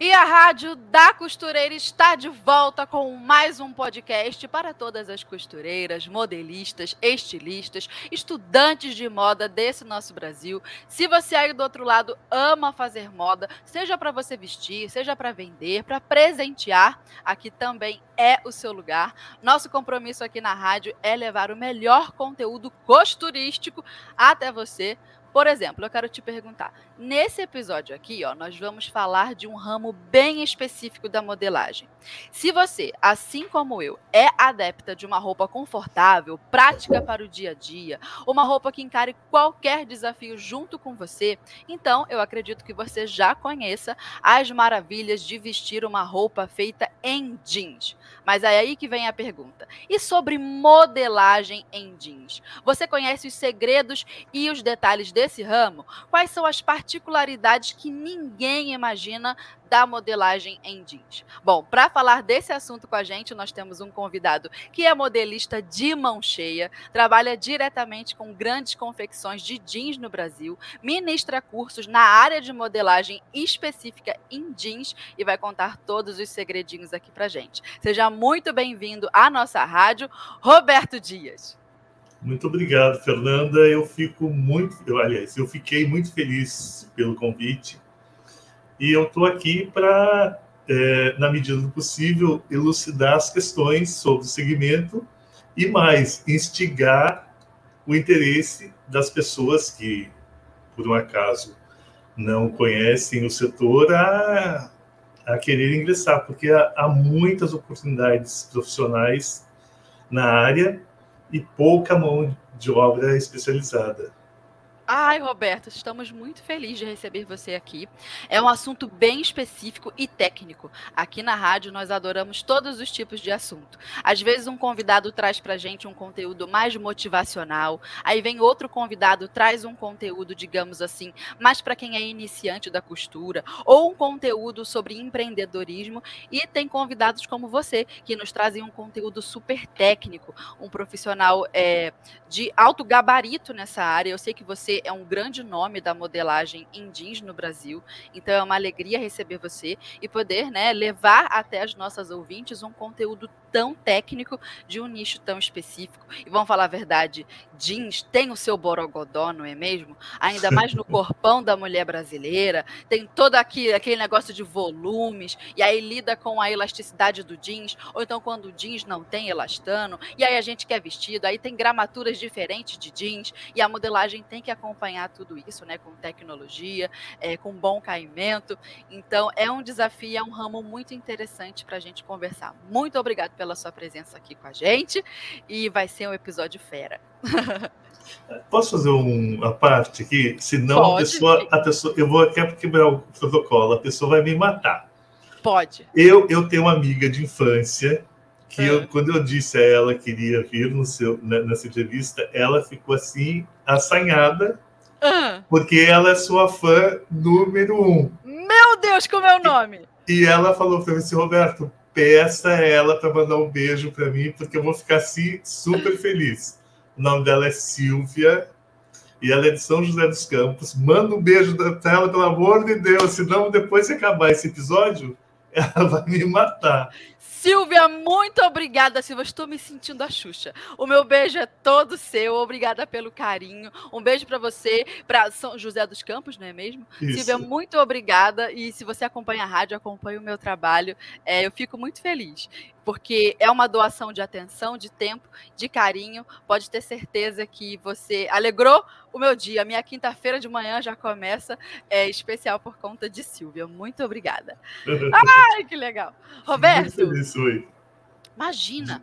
E a Rádio da Costureira está de volta com mais um podcast para todas as costureiras, modelistas, estilistas, estudantes de moda desse nosso Brasil. Se você aí do outro lado ama fazer moda, seja para você vestir, seja para vender, para presentear, aqui também é o seu lugar. Nosso compromisso aqui na rádio é levar o melhor conteúdo costurístico até você por exemplo, eu quero te perguntar: nesse episódio aqui, ó, nós vamos falar de um ramo bem específico da modelagem. Se você, assim como eu, é adepta de uma roupa confortável, prática para o dia a dia, uma roupa que encare qualquer desafio junto com você, então eu acredito que você já conheça as maravilhas de vestir uma roupa feita em jeans. Mas é aí que vem a pergunta: e sobre modelagem em jeans? Você conhece os segredos e os detalhes desse ramo? Quais são as particularidades que ninguém imagina da modelagem em jeans. Bom, para falar desse assunto com a gente, nós temos um convidado que é modelista de mão cheia, trabalha diretamente com grandes confecções de jeans no Brasil, ministra cursos na área de modelagem específica em jeans e vai contar todos os segredinhos aqui para gente. Seja muito bem-vindo à nossa rádio, Roberto Dias. Muito obrigado, Fernanda. Eu fico muito, eu, aliás, eu fiquei muito feliz pelo convite e eu estou aqui para, é, na medida do possível, elucidar as questões sobre o segmento e mais, instigar o interesse das pessoas que, por um acaso, não conhecem o setor a, a querer ingressar, porque há, há muitas oportunidades profissionais na área e pouca mão de obra especializada. Ai, Roberto, estamos muito felizes de receber você aqui. É um assunto bem específico e técnico. Aqui na rádio nós adoramos todos os tipos de assunto. Às vezes um convidado traz para gente um conteúdo mais motivacional, aí vem outro convidado traz um conteúdo, digamos assim, mais para quem é iniciante da costura, ou um conteúdo sobre empreendedorismo. E tem convidados como você que nos trazem um conteúdo super técnico, um profissional é, de alto gabarito nessa área. Eu sei que você é um grande nome da modelagem em jeans no Brasil. Então é uma alegria receber você e poder né, levar até as nossas ouvintes um conteúdo tão técnico de um nicho tão específico. E vamos falar a verdade, jeans tem o seu borogodó, não é mesmo? Ainda mais no corpão da mulher brasileira, tem todo aqui, aquele negócio de volumes, e aí lida com a elasticidade do jeans, ou então quando o jeans não tem elastano, e aí a gente quer vestido, aí tem gramaturas diferentes de jeans, e a modelagem tem que acompanhar tudo isso, né, com tecnologia, é, com bom caimento. Então, é um desafio, é um ramo muito interessante para a gente conversar. Muito obrigado pela sua presença aqui com a gente e vai ser um episódio fera. Posso fazer uma parte aqui? Senão a pessoa, a pessoa. Eu vou aqui quebrar o protocolo, a pessoa vai me matar. Pode. Eu, eu tenho uma amiga de infância que eu, ah. quando eu disse a ela que iria vir no seu, nessa entrevista, ela ficou assim, assanhada, uhum. porque ela é sua fã número um. Meu Deus, como é o nome? E, e ela falou para mim assim, Roberto, peça ela para mandar um beijo para mim, porque eu vou ficar assim super feliz. O nome dela é Silvia e ela é de São José dos Campos. Manda um beijo para ela, pelo amor de Deus, senão depois que acabar esse episódio, ela vai me matar. Silvia, muito obrigada, Silvia. Estou me sentindo a Xuxa. O meu beijo é todo seu. Obrigada pelo carinho. Um beijo para você, para São José dos Campos, não é mesmo? Isso. Silvia, muito obrigada. E se você acompanha a rádio, acompanha o meu trabalho, é, eu fico muito feliz porque é uma doação de atenção, de tempo, de carinho. Pode ter certeza que você alegrou o meu dia. Minha quinta-feira de manhã já começa é, especial por conta de Silvia. Muito obrigada. Ai, que legal. Roberto. Isso aí. Imagina,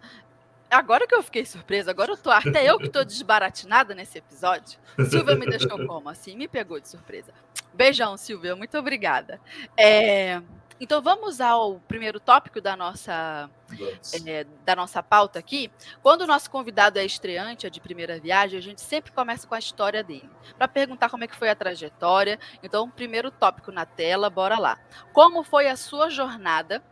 agora que eu fiquei surpresa, agora eu tô, até eu que tô desbaratinada nesse episódio. Silvia me deixou como assim? Me pegou de surpresa. Beijão, Silvia, muito obrigada. É, então vamos ao primeiro tópico da nossa é, da nossa pauta aqui. Quando o nosso convidado é estreante, é de primeira viagem, a gente sempre começa com a história dele, para perguntar como é que foi a trajetória. Então, primeiro tópico na tela, bora lá. Como foi a sua jornada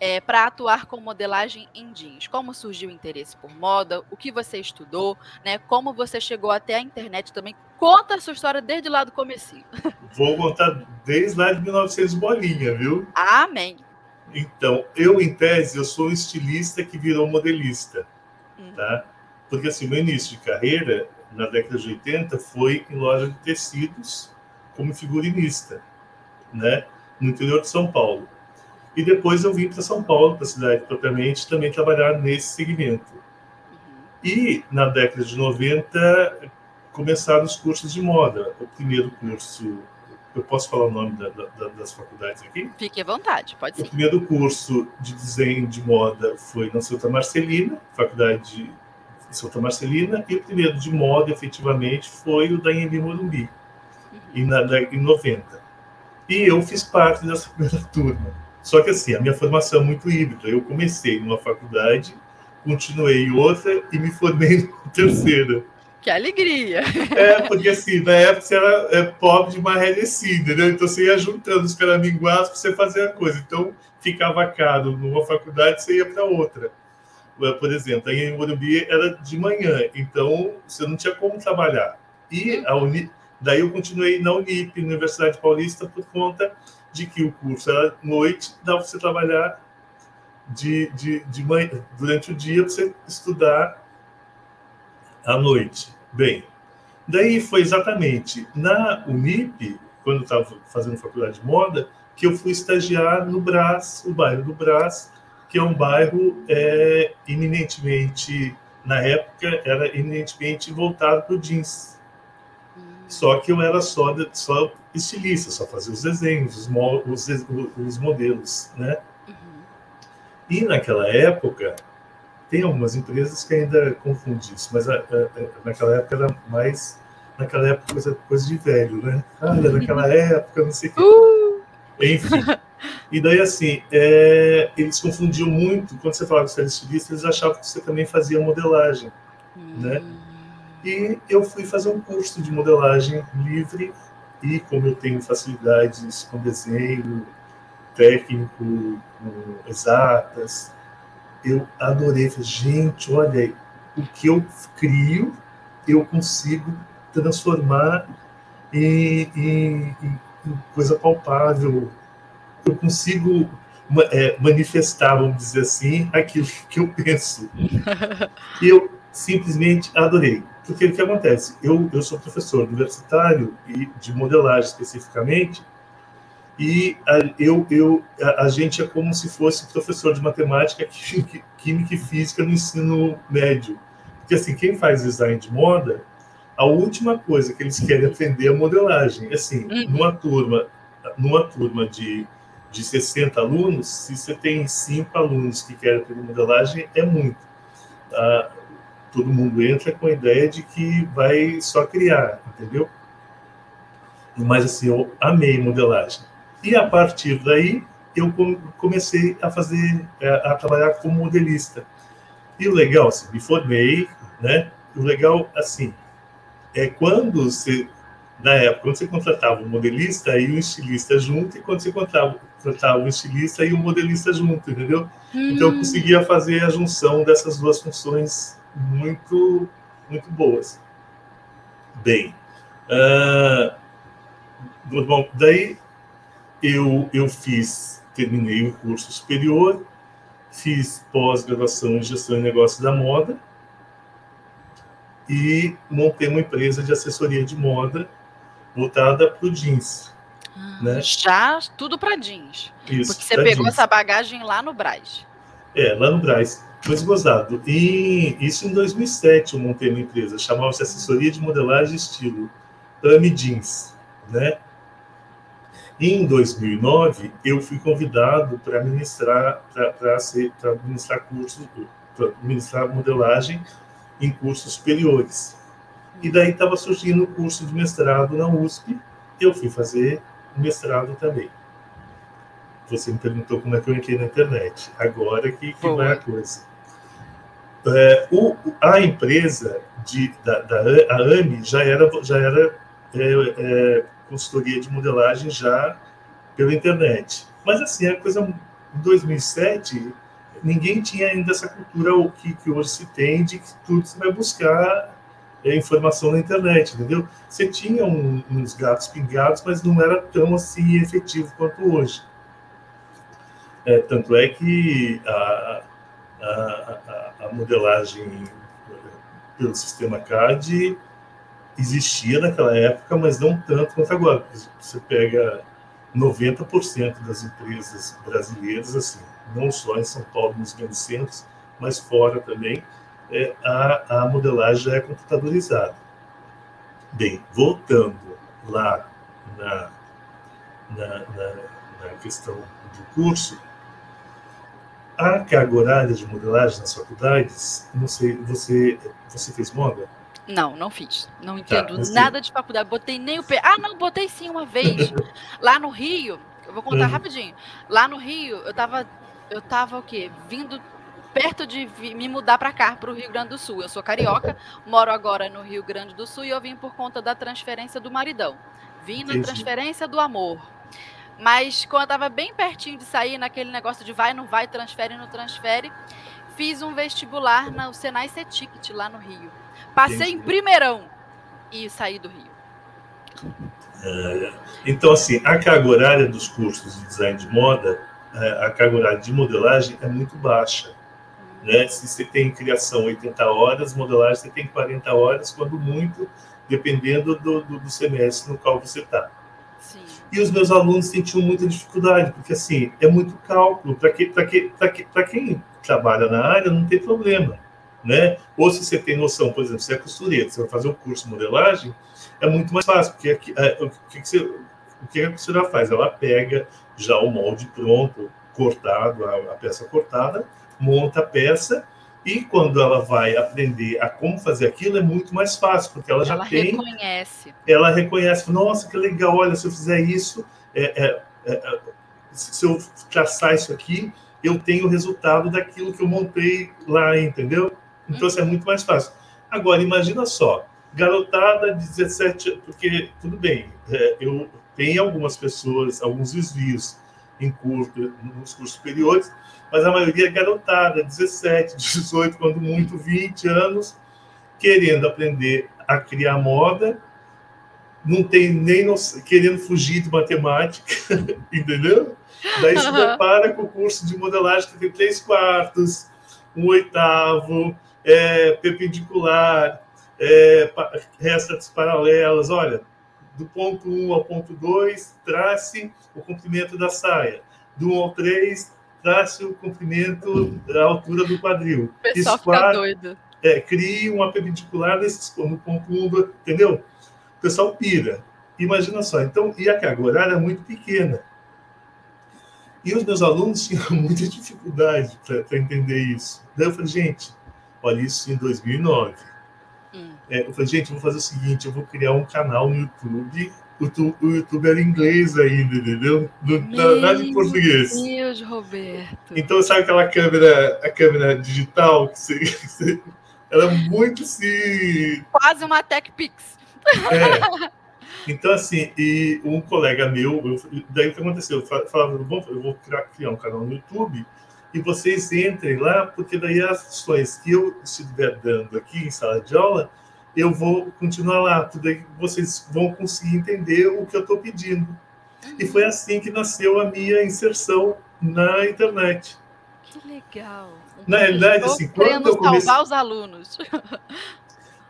é, para atuar com modelagem em jeans? Como surgiu o interesse por moda? O que você estudou? Né? Como você chegou até a internet também? Conta a sua história desde lá do comecinho. Vou contar desde lá de 1900 bolinha, viu? Amém. Então, eu, em tese, eu sou um estilista que virou modelista, uhum. tá? Porque, assim, meu início de carreira, na década de 80, foi em loja de tecidos como figurinista, né? No interior de São Paulo. E depois eu vim para São Paulo, para a cidade propriamente, também trabalhar nesse segmento. E na década de 90 começaram os cursos de moda. O primeiro curso, eu posso falar o nome da, da, das faculdades aqui? Fique à vontade, pode ser. O primeiro curso de desenho de moda foi na Santa Marcelina, faculdade de Santa Marcelina, e o primeiro de moda, efetivamente, foi o da Anhembi Morumbi, uhum. em, na, em 90. E eu fiz parte dessa primeira turma. Só que assim, a minha formação é muito híbrida. Eu comecei numa faculdade, continuei em outra e me formei na terceira. Que alegria! É, porque assim, na época você era é, pobre de marrelecida, né? Então você ia juntando os caraminguás para você fazer a coisa. Então ficava caro numa faculdade, você ia para outra. Por exemplo, aí em Morumbi era de manhã, então você não tinha como trabalhar. E a Uni... daí eu continuei na Unip, Universidade Paulista, por conta de que o curso era noite, dá para você trabalhar de, de, de manhã, durante o dia, para você estudar à noite. Bem, daí foi exatamente na Unip, quando eu estava fazendo faculdade de moda, que eu fui estagiar no Brás, o bairro do Brás, que é um bairro é, eminentemente, na época, era eminentemente voltado para o jeans. Hum. Só que eu era só, só estilista, só fazia os desenhos, os, mo os, os modelos, né? Uhum. E naquela época, tem algumas empresas que ainda confundem isso, mas a, a, a, naquela época era mais, naquela época coisa, coisa de velho, né? Ah, naquela época, não sei o quê. Uh! Enfim. E daí, assim, é, eles confundiam muito, quando você falava que você era estilista, eles achavam que você também fazia modelagem, né? Hum. E eu fui fazer um curso de modelagem livre e como eu tenho facilidades com desenho técnico, com exatas, eu adorei. Falei, gente, olha, o que eu crio, eu consigo transformar em, em, em coisa palpável. Eu consigo é, manifestar, vamos dizer assim, aquilo que eu penso. Eu simplesmente adorei. Porque o que acontece? Eu, eu sou professor universitário e de modelagem especificamente, e a, eu, eu, a, a, gente é como se fosse professor de matemática, química e física no ensino médio. Porque, assim, quem faz design de moda, a última coisa que eles querem aprender é modelagem. Assim, uhum. numa turma, numa turma de, de 60 alunos, se você tem cinco alunos que querem aprender modelagem, é muito. Ah, todo mundo entra com a ideia de que vai só criar, entendeu? Mas assim, eu amei modelagem. E a partir daí, eu comecei a fazer, é, a trabalhar como modelista. E o legal, assim, me formei, né? O legal, assim, é quando você, na época, quando você contratava um modelista e um estilista junto, e quando você contratava, contratava um estilista e um modelista junto, entendeu? Hum. Então eu hum. conseguia fazer a junção dessas duas funções muito, muito boas. Bem, uh, bom, daí eu, eu fiz, terminei o curso superior, fiz pós-graduação em gestão e negócio da moda e montei uma empresa de assessoria de moda voltada para o jeans. Ah, né? Já tudo para jeans. Isso, Porque você pegou jeans. essa bagagem lá no Braz. É, lá no Braz. Mas gozado. E isso em 2007 eu montei uma empresa, chamava-se Assessoria de Modelagem e Estilo, AMI Jeans, né? E em 2009 eu fui convidado para ministrar para ministrar cursos ministrar modelagem em cursos superiores. E daí estava surgindo o curso de mestrado na USP, eu fui fazer mestrado também. Você me perguntou como é que eu entrei na internet. Agora que, que vai a coisa. É, o, a empresa de, da, da a AMI já era, já era é, é, consultoria de modelagem já pela internet. Mas assim, a coisa em 2007 ninguém tinha ainda essa cultura o que, que hoje se tem de que tudo você vai buscar é, informação na internet, entendeu? Você tinha um, uns gatos pingados, mas não era tão assim efetivo quanto hoje. É, tanto é que a, a, a, a modelagem pelo sistema CAD existia naquela época, mas não tanto quanto agora. Você pega 90% das empresas brasileiras, assim, não só em São Paulo, nos grandes centros, mas fora também, é, a, a modelagem já é computadorizada. Bem, voltando lá na, na, na, na questão do curso, a carga horária de modelagem nas faculdades, não sei, você, você fez moda? Não, não fiz. Não tá, entendo tá, nada de faculdade. Botei nem o pé. Ah, não, botei sim uma vez. Lá no Rio, eu vou contar uhum. rapidinho. Lá no Rio, eu tava, eu tava o quê? Vindo perto de me mudar para cá, para o Rio Grande do Sul. Eu sou carioca, moro agora no Rio Grande do Sul e eu vim por conta da transferência do maridão. Vim na transferência do amor. Mas quando eu estava bem pertinho de sair, naquele negócio de vai, não vai, transfere, não transfere, fiz um vestibular no Senai C-Ticket lá no Rio. Passei Entendi. em primeirão e saí do Rio. É, então, assim, a carga horária dos cursos de design de moda, é, a carga horária de modelagem é muito baixa. Né? Se você tem criação 80 horas, modelagem você tem 40 horas, quando muito, dependendo do, do, do semestre no qual você está. E os meus alunos sentiam muita dificuldade, porque assim, é muito cálculo. Para que, que, que, quem trabalha na área, não tem problema. Né? Ou se você tem noção, por exemplo, você é costureira, você vai fazer um curso de modelagem, é muito mais fácil, porque aqui, é, o, que, que você, o que a costura faz? Ela pega já o molde pronto, cortado, a, a peça cortada, monta a peça e quando ela vai aprender a como fazer aquilo, é muito mais fácil, porque ela já ela tem. Ela reconhece. Ela reconhece, nossa, que legal, olha, se eu fizer isso, é, é, é, se eu traçar isso aqui, eu tenho o resultado daquilo que eu montei lá, entendeu? Então, isso é muito mais fácil. Agora, imagina só, garotada de 17 porque, tudo bem, é, eu tenho algumas pessoas, alguns desvios em curso, nos cursos superiores, mas a maioria é garotada, 17, 18, quando muito 20 anos, querendo aprender a criar moda, não tem nem noção, querendo fugir de matemática, entendeu? Daí se depara com o curso de modelagem que tem três quartos, um oitavo, é, perpendicular, é, restas paralelas. Olha, do ponto 1 ao ponto 2, trace o comprimento da saia. Do 1 ao 3, trace o comprimento, a altura do quadril. O pessoal fica doido. É, crie uma perpendicular nesses, no ponto 1, entendeu? O pessoal pira. Imagina só, então, e a carga horária é muito pequena. E os meus alunos tinham muita dificuldade para entender isso. Daí eu falei, gente, olha isso em 2009. É, eu falei, gente, eu vou fazer o seguinte, eu vou criar um canal no YouTube o, YouTube era inglês ainda, entendeu? Não, nada em português. Meu Deus, Roberto. Então, sabe aquela câmera, a câmera digital que você, você era muito se. Quase uma Tech Pix. É. Então, assim, e um colega meu, eu, daí o que aconteceu? Eu falava, bom, eu vou criar, criar um canal no YouTube e vocês entrem lá, porque daí as ações que eu estiver dando aqui em sala de aula, eu vou continuar lá, tudo aí vocês vão conseguir entender o que eu estou pedindo. E foi assim que nasceu a minha inserção na internet. Que legal. Na realidade, assim, quando eu comecei... salvar os alunos.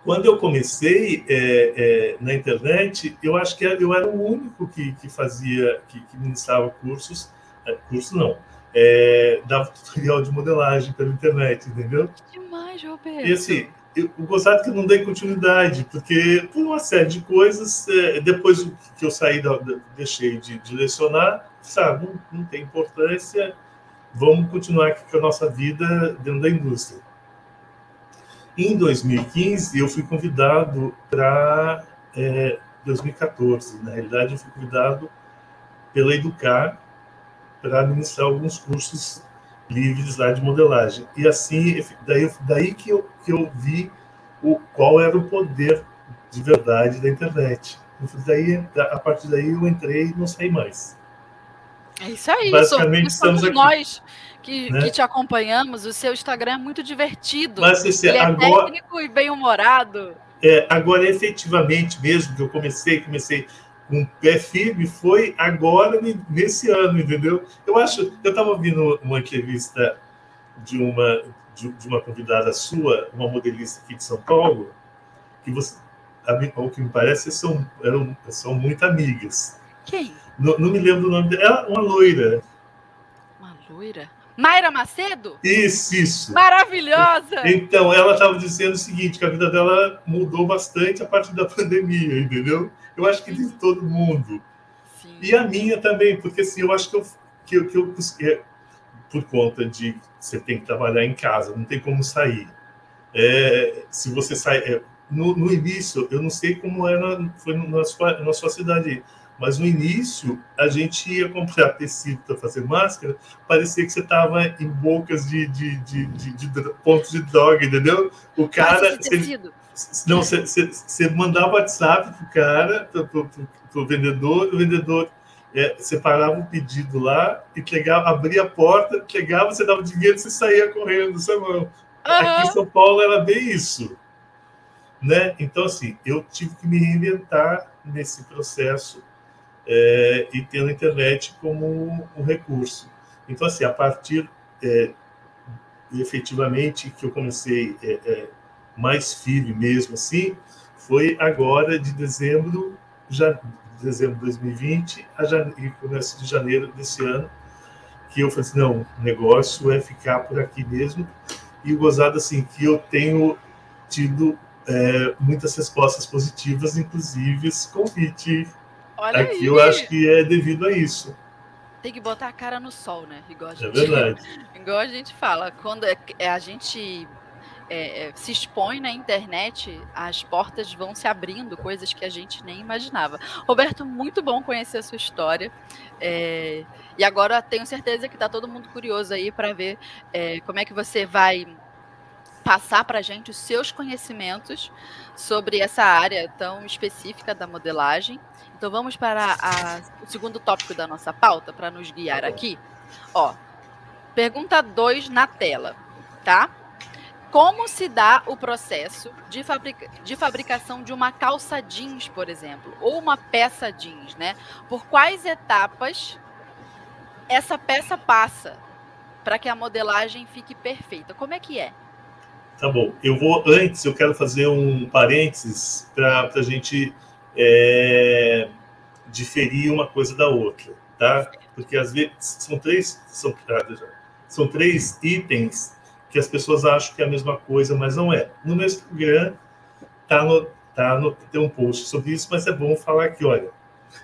Quando eu comecei é, é, na internet, eu acho que eu era o único que, que fazia, que, que ministrava cursos, é, curso não, é, dava tutorial de modelagem pela internet, entendeu? Que demais, Roberto. E assim, eu, gostado que não dei continuidade, porque por uma série de coisas, é, depois que eu saí, da, deixei de, de lecionar, sabe, não, não, tem importância, vamos continuar com a nossa vida dentro da indústria. Em 2015, eu fui convidado para. É, 2014, na realidade, eu fui convidado pela Educar para ministrar alguns cursos livres lá de modelagem. E assim, daí, daí que, eu, que eu vi o, qual era o poder de verdade da internet. Daí, a partir daí eu entrei e não saí mais. É isso aí, Basicamente, somos aqui, nós que, né? que, te acompanhamos. O seu Instagram é muito divertido. Mas, assim, Ele é agora, técnico e bem-humorado. É, agora, efetivamente mesmo, que eu comecei, comecei com um pé firme, foi agora, nesse ano, entendeu? Eu acho, eu estava ouvindo uma entrevista de uma, de, de, uma convidada sua, uma modelista aqui de São Paulo, que você, ao que me parece, são, eram, são muito amigas. Quem? Não, não me lembro o nome dela, uma loira. Uma loira? Mayra Macedo? Isso, isso. Maravilhosa! Então, ela estava dizendo o seguinte, que a vida dela mudou bastante a partir da pandemia, entendeu? Eu acho que de uhum. todo mundo. Sim. E a minha também, porque assim, eu acho que eu, que eu, que eu é, por conta de você tem que trabalhar em casa, não tem como sair. É, se você sai... É, no, no, início, eu não sei como era, foi na sua, na sua cidade mas no início, a gente ia comprar tecido para fazer máscara, parecia que você estava em bocas de, de, de, de, de pontos de droga, entendeu? O cara. Você, não, você, mandava WhatsApp para o cara, para o vendedor, o vendedor é, separava o um pedido lá, entregava, abria a porta, entregava, você dava dinheiro e você saía correndo, sabe? Uhum. Aqui em São Paulo era bem isso. Né? Então, assim, eu tive que me reinventar nesse processo é, e tendo a internet como um recurso. Então, assim, a partir é, efetivamente que eu comecei é, é mais firme mesmo assim, foi agora de dezembro, já, dezembro de 2020 a janeiro, começo de janeiro desse ano, que eu falei assim, não, o negócio é ficar por aqui mesmo. E o gozado, assim, que eu tenho tido é, muitas respostas positivas, inclusive esse convite Olha Aqui aí. eu acho que é devido a isso. Tem que botar a cara no sol, né? Igual a é gente, é verdade. igual a gente fala. Quando é, é, a gente é, se expõe na internet, as portas vão se abrindo, coisas que a gente nem imaginava. Roberto, muito bom conhecer a sua história. É, e agora tenho certeza que está todo mundo curioso aí para ver é, como é que você vai passar para a gente os seus conhecimentos sobre essa área tão específica da modelagem. Então vamos para a, o segundo tópico da nossa pauta para nos guiar aqui. Ó, pergunta 2 na tela, tá? Como se dá o processo de, de fabricação de uma calça jeans, por exemplo, ou uma peça jeans, né? Por quais etapas essa peça passa para que a modelagem fique perfeita? Como é que é? Tá bom. Eu vou antes, eu quero fazer um parênteses para a gente é, diferir uma coisa da outra, tá? Porque às vezes são três, são, são três itens que as pessoas acham que é a mesma coisa, mas não é. No meu Instagram tá no, tá no, tem um post sobre isso, mas é bom falar aqui, olha,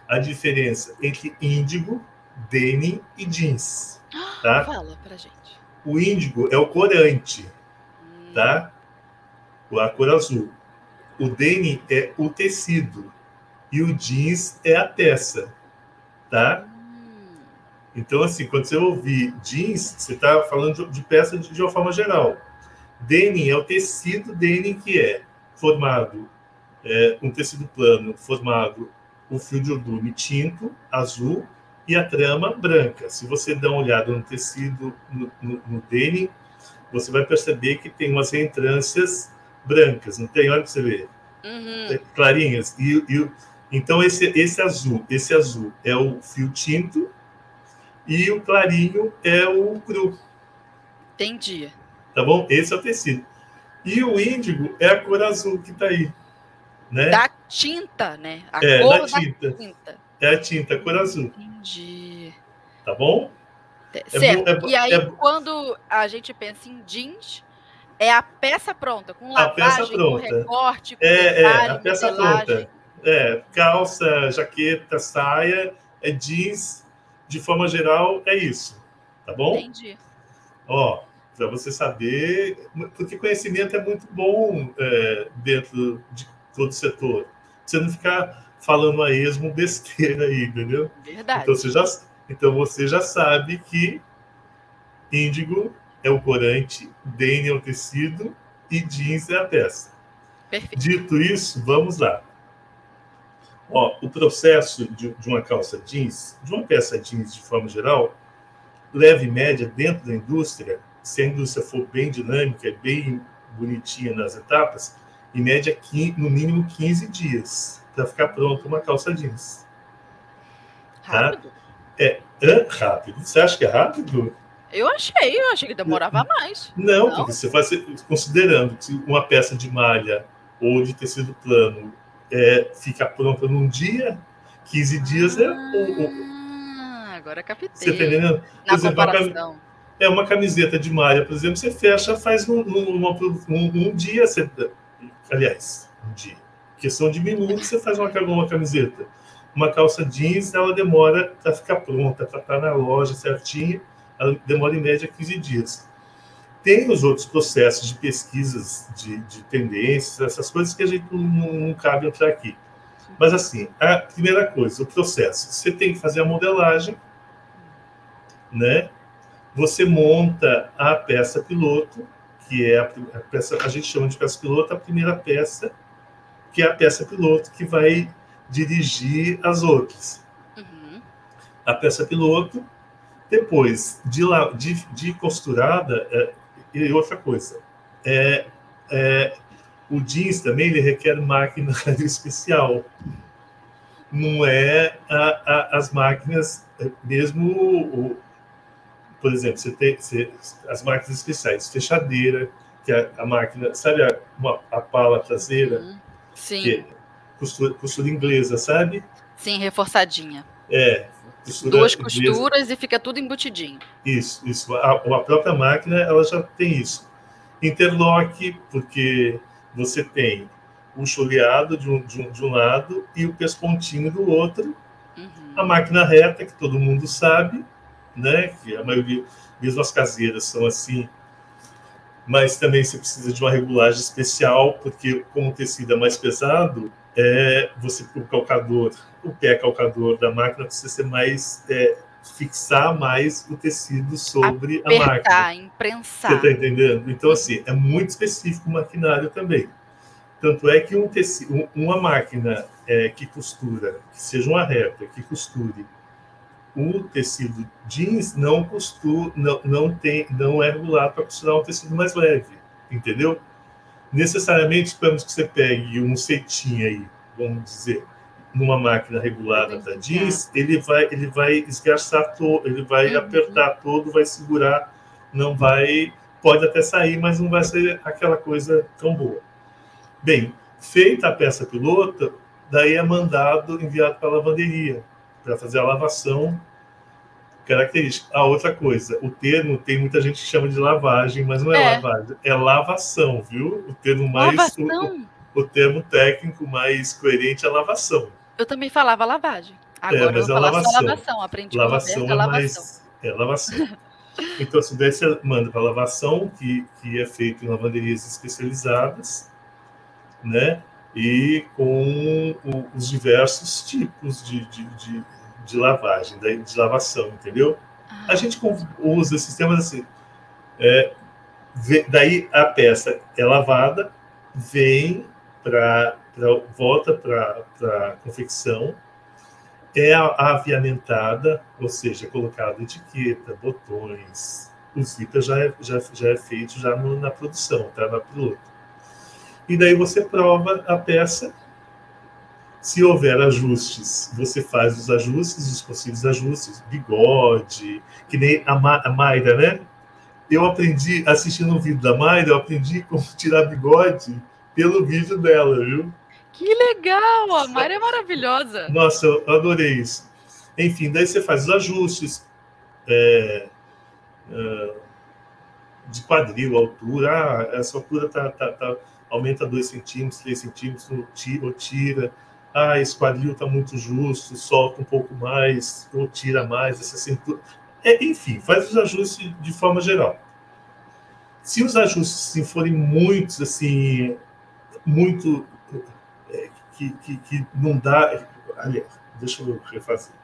a diferença entre índigo, denim e jeans, tá? Fala pra gente. O índigo é o corante, hum. tá? A cor azul. O denim é o tecido e o jeans é a peça, tá? Então, assim, quando você ouvir jeans, você está falando de, peça de, de, uma forma geral. Denim é o tecido denim que é formado, é, um tecido plano formado o fio de ordume tinto, azul, e a trama branca. Se você dá uma olhada no tecido, no, no, no denim, você vai perceber que tem umas reentrâncias brancas, não tem? Olha para você ver. Uhum. Clarinhas. E, e, então, esse, esse azul, esse azul é o fio tinto e o clarinho é o cru. Entendi. Tá bom? Esse é o tecido. E o índigo é a cor azul que está aí. Né? Da tinta, né? A é, cor da tinta. da tinta. É a tinta, a cor azul. Entendi. Tá bom? É certo. É, é, e aí, é quando a gente pensa em jeans, é a peça pronta, com lavagem, com recorte, com é, detalhe, é, a peça modelagem. pronta. É, calça, jaqueta, saia, é jeans, de forma geral, é isso. Tá bom? Entendi. Ó, para você saber, porque conhecimento é muito bom é, dentro de todo setor. Você não ficar falando a esmo besteira aí, entendeu? Verdade. Então você já, então você já sabe que índigo é o corante, dene é o tecido e jeans é a peça. Perfeito. Dito isso, vamos lá. Ó, o processo de, de uma calça jeans, de uma peça jeans de forma geral, leva em média dentro da indústria, se a indústria for bem dinâmica, bem bonitinha nas etapas, em média no mínimo 15 dias para ficar pronta uma calça jeans. Tá? Rápido? É, é, rápido. Você acha que é rápido? Eu achei, eu achei que demorava mais. Não, Não. porque você faz considerando que uma peça de malha ou de tecido plano é, fica pronta num dia, 15 dias é. Ah, agora captei. Você tá entendendo? Na exemplo, comparação. É uma camiseta de malha, por exemplo, você fecha, faz num, num, um, um dia. Você, aliás, um dia. Questão de minutos, você faz uma, uma camiseta. Uma calça jeans, ela demora para ficar pronta, para estar na loja certinha, ela demora em média 15 dias. Tem os outros processos de pesquisas de, de tendências, essas coisas que a gente não, não cabe entrar aqui. Mas, assim, a primeira coisa, o processo. Você tem que fazer a modelagem, né? Você monta a peça piloto, que é a, a peça, a gente chama de peça piloto, a primeira peça, que é a peça piloto que vai dirigir as outras. Uhum. A peça piloto, depois de, de, de costurada, é, e outra coisa, é, é, o jeans também ele requer máquina especial. Não é a, a, as máquinas, é, mesmo, o, por exemplo, você tem você, as máquinas especiais, fechadeira, que é a máquina, sabe a, uma, a pala traseira? Uhum. Sim. Que é costura, costura inglesa, sabe? Sim, reforçadinha. É, duas costuras e fica tudo embutidinho. Isso, isso. A, a, própria máquina ela já tem isso. Interlock, porque você tem o choleado de um, de um, de um lado e o pespontinho do outro. Uhum. A máquina reta, que todo mundo sabe, né? Que a maioria, mesmo as caseiras, são assim. Mas também você precisa de uma regulagem especial, porque como o tecido é mais pesado, é, você o calcador, o pé calcador da máquina precisa ser mais é, fixar mais o tecido sobre Apertar, a máquina. imprensar. Você está entendendo? Então assim é muito específico o maquinário também. Tanto é que um tecido, uma máquina é, que costura, que seja uma reta, que costure o tecido jeans não costura, não, não tem, não é regulado para costurar um tecido mais leve, entendeu? necessariamente esperamos que você pegue um cetim aí, vamos dizer, numa máquina regulada da jeans, ele vai, ele vai esgarçar todo, ele vai uhum. apertar todo, vai segurar, não vai, pode até sair, mas não vai ser aquela coisa tão boa. Bem, feita a peça pilota, daí é mandado, enviado para a lavanderia, para fazer a lavação característica. A outra coisa, o termo tem muita gente que chama de lavagem, mas não é, é. lavagem, é lavação, viu? O termo mais o, o, termo técnico mais coerente é lavação. Eu também falava lavagem. Agora é, mas eu vou é lavação. lavação. Aprendi lavação é lavação. mais é lavação. então, se daí você manda para lavação, que, que é feito em lavanderias especializadas, né? E com os diversos tipos de, de, de de lavagem, de lavação, entendeu? Ah. A gente usa sistemas assim. É, daí a peça é lavada, vem para volta para a confecção, é aviamentada, ou seja, colocada etiqueta, botões. O zíper já é, já, já é feito já no, na produção, tá? Na piloto. E daí você prova a peça se houver ajustes, você faz os ajustes, os possíveis ajustes, bigode, que nem a, Ma a Mayra, né? Eu aprendi, assistindo um vídeo da Mayra, eu aprendi como tirar bigode pelo vídeo dela, viu? Que legal! A Mayra é maravilhosa. Nossa, eu adorei isso. Enfim, daí você faz os ajustes é, é, de quadril, altura. Ah, essa altura tá, tá, tá aumenta 2 centímetros, 3 centímetros, ou tira ah, esse quadril está muito justo, solta um pouco mais, ou tira mais essa cintura. É, enfim, faz os ajustes de forma geral. Se os ajustes assim, forem muitos, assim, muito que, que, que não dá. Aliás, deixa eu refazer.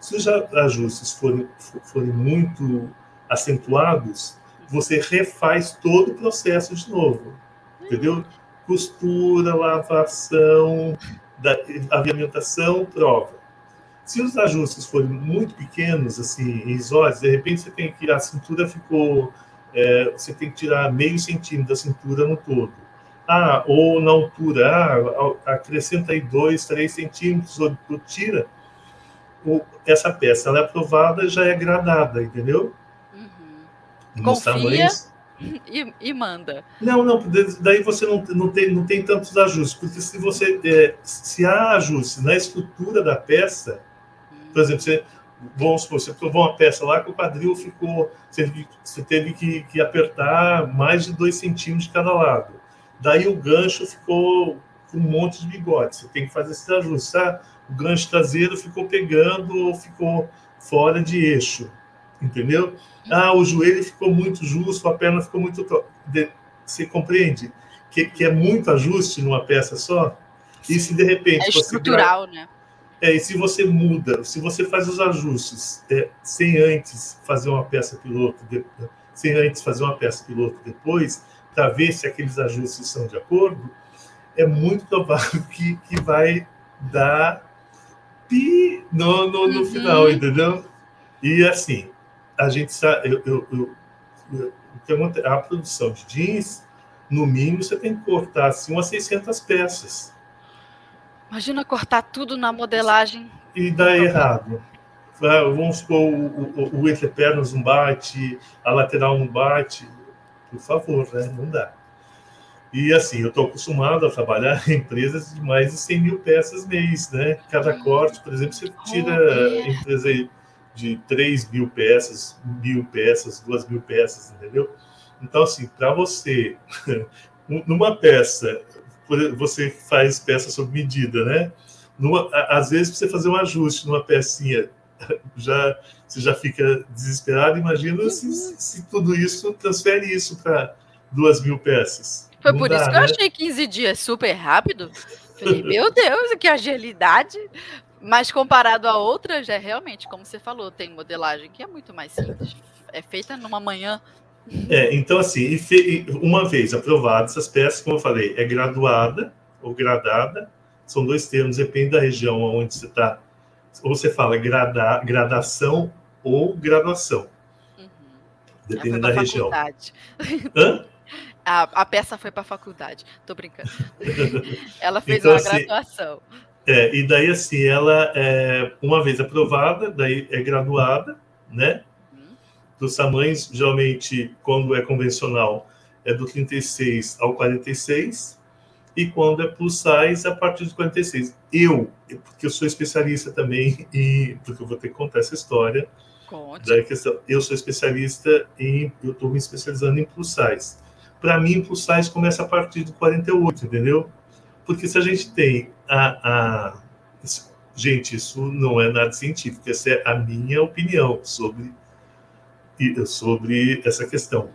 Se os ajustes forem, forem muito acentuados, você refaz todo o processo de novo. Entendeu? Costura, lavação, aviamentação, prova. Se os ajustes forem muito pequenos, assim, isóides, de repente você tem que a cintura ficou, é, você tem que tirar meio centímetro da cintura no todo. Ah, ou na altura, ah, acrescenta aí dois, três centímetros, ou, ou tira. Essa peça ela é aprovada, já é gradada, entendeu? Uhum. Nos Confia tamanhos. E, e, manda. Não, não, daí você não, não, tem, não tem tantos ajustes, porque se você é, se há ajustes na estrutura da peça, por exemplo, você, vamos supor, você provou uma peça lá que o quadril ficou. Você, você teve que, que, apertar mais de dois centímetros de cada lado. Daí o gancho ficou com um monte de bigode. Você tem que fazer esses ajustes. Tá? O gancho traseiro ficou pegando ou ficou fora de eixo. Entendeu? Ah, o joelho ficou muito justo, a perna ficou muito. Você compreende? Que, que é muito ajuste numa peça só? E se de repente. É estrutural, você... né? É, e se você muda, se você faz os ajustes é, sem antes fazer uma peça piloto, de, sem antes fazer uma peça piloto depois, para ver se aqueles ajustes são de acordo, é muito provável que, que vai dar pi no, no, no uhum. final, entendeu? E assim, a gente sabe, eu, eu, eu, eu, a produção de jeans, no mínimo, você tem que cortar assim, umas 600 peças. Imagina cortar tudo na modelagem. E dá errado. Ah, vamos supor, o, o, o entrepernas não bate, a lateral não bate. Por favor, né? Não dá. E assim, eu estou acostumado a trabalhar em empresas de mais de 100 mil peças mês, né? Cada hum. corte, por exemplo, você tira empresa de 3 mil peças, mil peças, 2 mil peças, entendeu? Então, assim, para você, numa peça, você faz peça sob medida, né? Numa, às vezes, você fazer um ajuste numa pecinha, já, você já fica desesperado. Imagina uhum. se, se, tudo isso transfere isso para duas mil peças. Foi Não por dá, isso que né? eu achei 15 dias super rápido. Falei, meu Deus, que agilidade! Mas comparado a outras, é realmente, como você falou, tem modelagem que é muito mais simples. É feita numa manhã é, então, assim, uma vez aprovadas essas peças, como eu falei, é graduada ou gradada, são dois termos, depende da região onde você está. Ou você fala grada, gradação ou graduação. Uhum. Depende da região. Hã? A, a, peça foi para a faculdade, tô brincando. ela fez então, uma assim, graduação. É, e daí, assim, ela, é, uma vez aprovada, daí é graduada, né? dos tamanhos, geralmente, quando é convencional, é do 36 ao 46, e quando é plus size, a partir do 46. Eu, porque eu sou especialista também, e porque eu vou ter que contar essa história, da questão, eu sou especialista em, eu estou me especializando em plus size. Para mim, plus size começa a partir do 48, entendeu? Porque se a gente tem a, a gente, isso não é nada científico, essa é a minha opinião sobre sobre essa questão.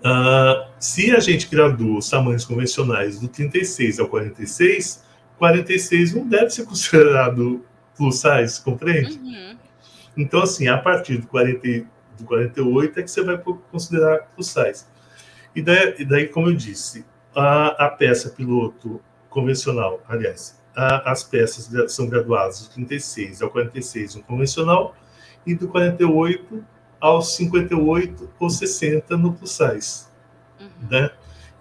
Uh, se a gente gradua os tamanhos convencionais do 36 ao 46, 46 não deve ser considerado plus size, compreende? Uhum. Então, assim, a partir do, 40, do 48 é que você vai considerar plus size. E daí, e daí como eu disse, a, a peça piloto convencional, aliás, a, as peças são graduadas do 36 ao 46 no convencional e do 48 aos 58 ou 60 no plus size. Uhum. Né?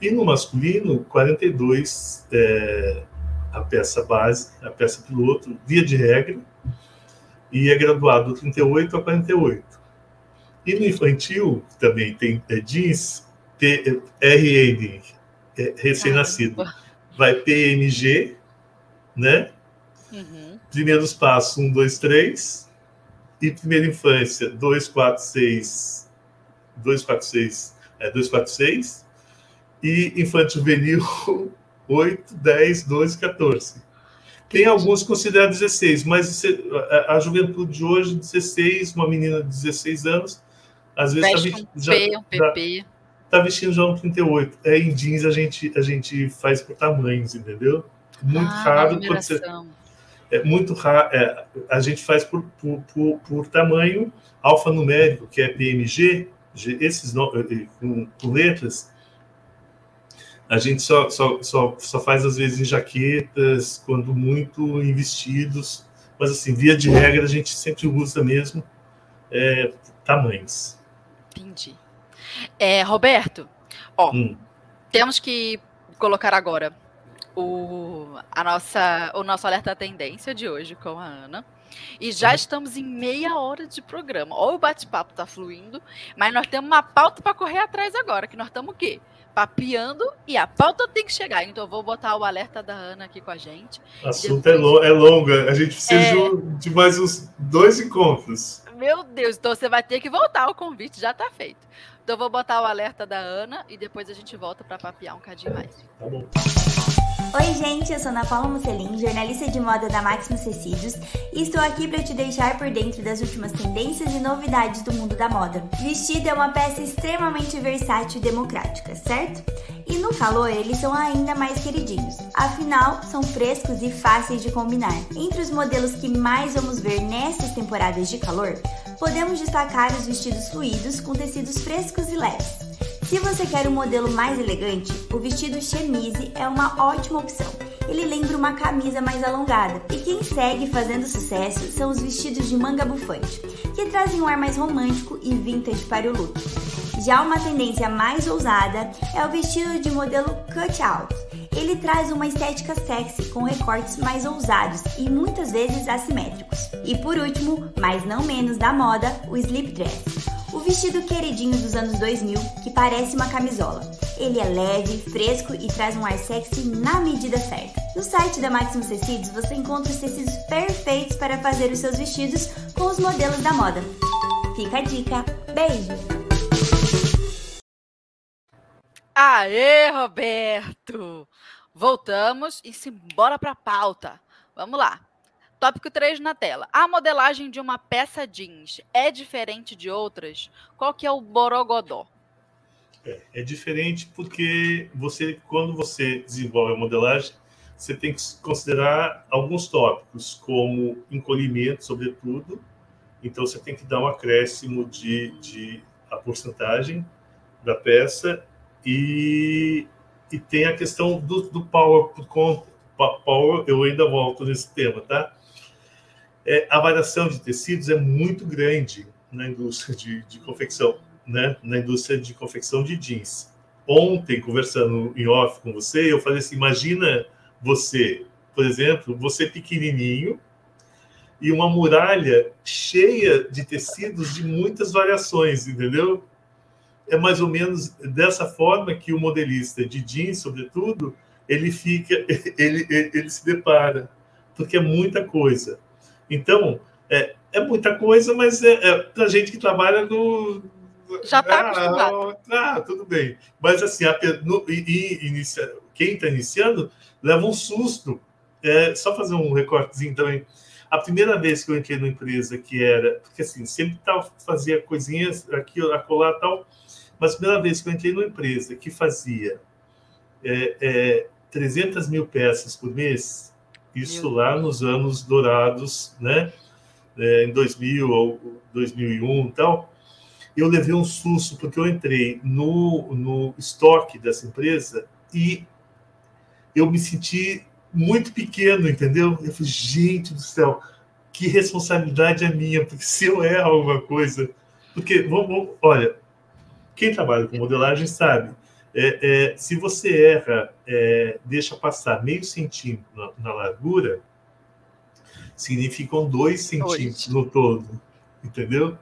E no masculino, 42 é a peça base, a peça piloto, via de regra, e é graduado do 38 a 48. E no infantil, também tem é, jeans, P, RN, é, recém-nascido, vai PMG, né? Uhum. Primeiros passos, 1, 2, 3, e primeira infância, 246, 246, é, 246, e infantil juvenil, 8, 10, 12, 14. Tem alguns considerados 16, mas a juventude de hoje, 16, uma menina de 16 anos, às vezes Veste um já, um PP. tá vestindo já um 38. É, em jeans a gente, a gente faz por tamanhos, entendeu? Muito ah, raro quando você. É muito raro. É, a gente faz por, por, por, por, tamanho alfanumérico, que é PMG, esses com, com letras. A gente só, só, só, só faz, às vezes, em jaquetas, quando muito em vestidos. Mas, assim, via de regra, a gente sempre usa mesmo é, tamanhos. Entendi. É, Roberto, ó, hum. temos que colocar agora o, a nossa, o nosso alerta tendência de hoje com a Ana. E já estamos em meia hora de programa. Olha o bate-papo tá fluindo, mas nós temos uma pauta para correr atrás agora, que nós estamos o quê? Papiando e a pauta tem que chegar. Então eu vou botar o alerta da Ana aqui com a gente. O assunto depois... é, lo é longa. A gente precisa é... de mais uns dois encontros. Meu Deus, então você vai ter que voltar. O convite já está feito. Então eu vou botar o alerta da Ana e depois a gente volta para papiar um cadinho mais. Tá bom. Oi, gente, eu sou Ana Paula Musselin, jornalista de moda da Maximus Tecidos, e estou aqui para te deixar por dentro das últimas tendências e novidades do mundo da moda. Vestido é uma peça extremamente versátil e democrática, certo? E no calor eles são ainda mais queridinhos, afinal são frescos e fáceis de combinar. Entre os modelos que mais vamos ver nessas temporadas de calor, podemos destacar os vestidos fluidos com tecidos frescos e leves. Se você quer um modelo mais elegante, o vestido chemise é uma ótima opção. Ele lembra uma camisa mais alongada. E quem segue fazendo sucesso são os vestidos de manga bufante, que trazem um ar mais romântico e vintage para o look. Já uma tendência mais ousada é o vestido de modelo cut-out. Ele traz uma estética sexy com recortes mais ousados e muitas vezes assimétricos. E por último, mas não menos da moda, o slip dress. O vestido queridinho dos anos 2000 que parece uma camisola. Ele é leve, fresco e traz um ar sexy na medida certa. No site da Maximus Tecidos você encontra os tecidos perfeitos para fazer os seus vestidos com os modelos da moda. Fica a dica. Beijo! Aê, Roberto! Voltamos e simbora para a pauta. Vamos lá. Tópico 3 na tela. A modelagem de uma peça jeans é diferente de outras? Qual que é o borogodó? É, é diferente porque você, quando você desenvolve a modelagem, você tem que considerar alguns tópicos, como encolhimento, sobretudo. Então, você tem que dar um acréscimo de, de a porcentagem da peça e, e tem a questão do, do power por conta. Power, eu ainda volto nesse tema, tá? É, a variação de tecidos é muito grande na indústria de, de confecção, né? Na indústria de confecção de jeans. Ontem, conversando em off com você, eu falei assim: imagina você, por exemplo, você pequenininho e uma muralha cheia de tecidos de muitas variações, entendeu? é mais ou menos dessa forma que o modelista de jeans, sobretudo, ele fica, ele, ele, ele se depara, porque é muita coisa. Então, é, é muita coisa, mas é, é para gente que trabalha no. Já está ah, acostumado. Ah, tudo bem. Mas assim, a, no, e, e inicia, quem está iniciando leva um susto. É, só fazer um recortezinho também. A primeira vez que eu entrei numa empresa que era. Porque assim, sempre tava, fazia coisinhas aqui, acolá tal mas a primeira vez que eu entrei numa empresa que fazia é, é, 300 mil peças por mês, isso lá nos anos dourados, né? É, em 2000 ou 2001 e tal, eu levei um susto porque eu entrei no, no estoque dessa empresa e eu me senti muito pequeno, entendeu? Eu falei, gente do céu, que responsabilidade é minha, porque se eu erro alguma coisa, porque vamos, olha, quem trabalha com modelagem sabe. É, é, se você erra, é, deixa passar meio centímetro na, na, largura, significam dois centímetros no todo, entendeu?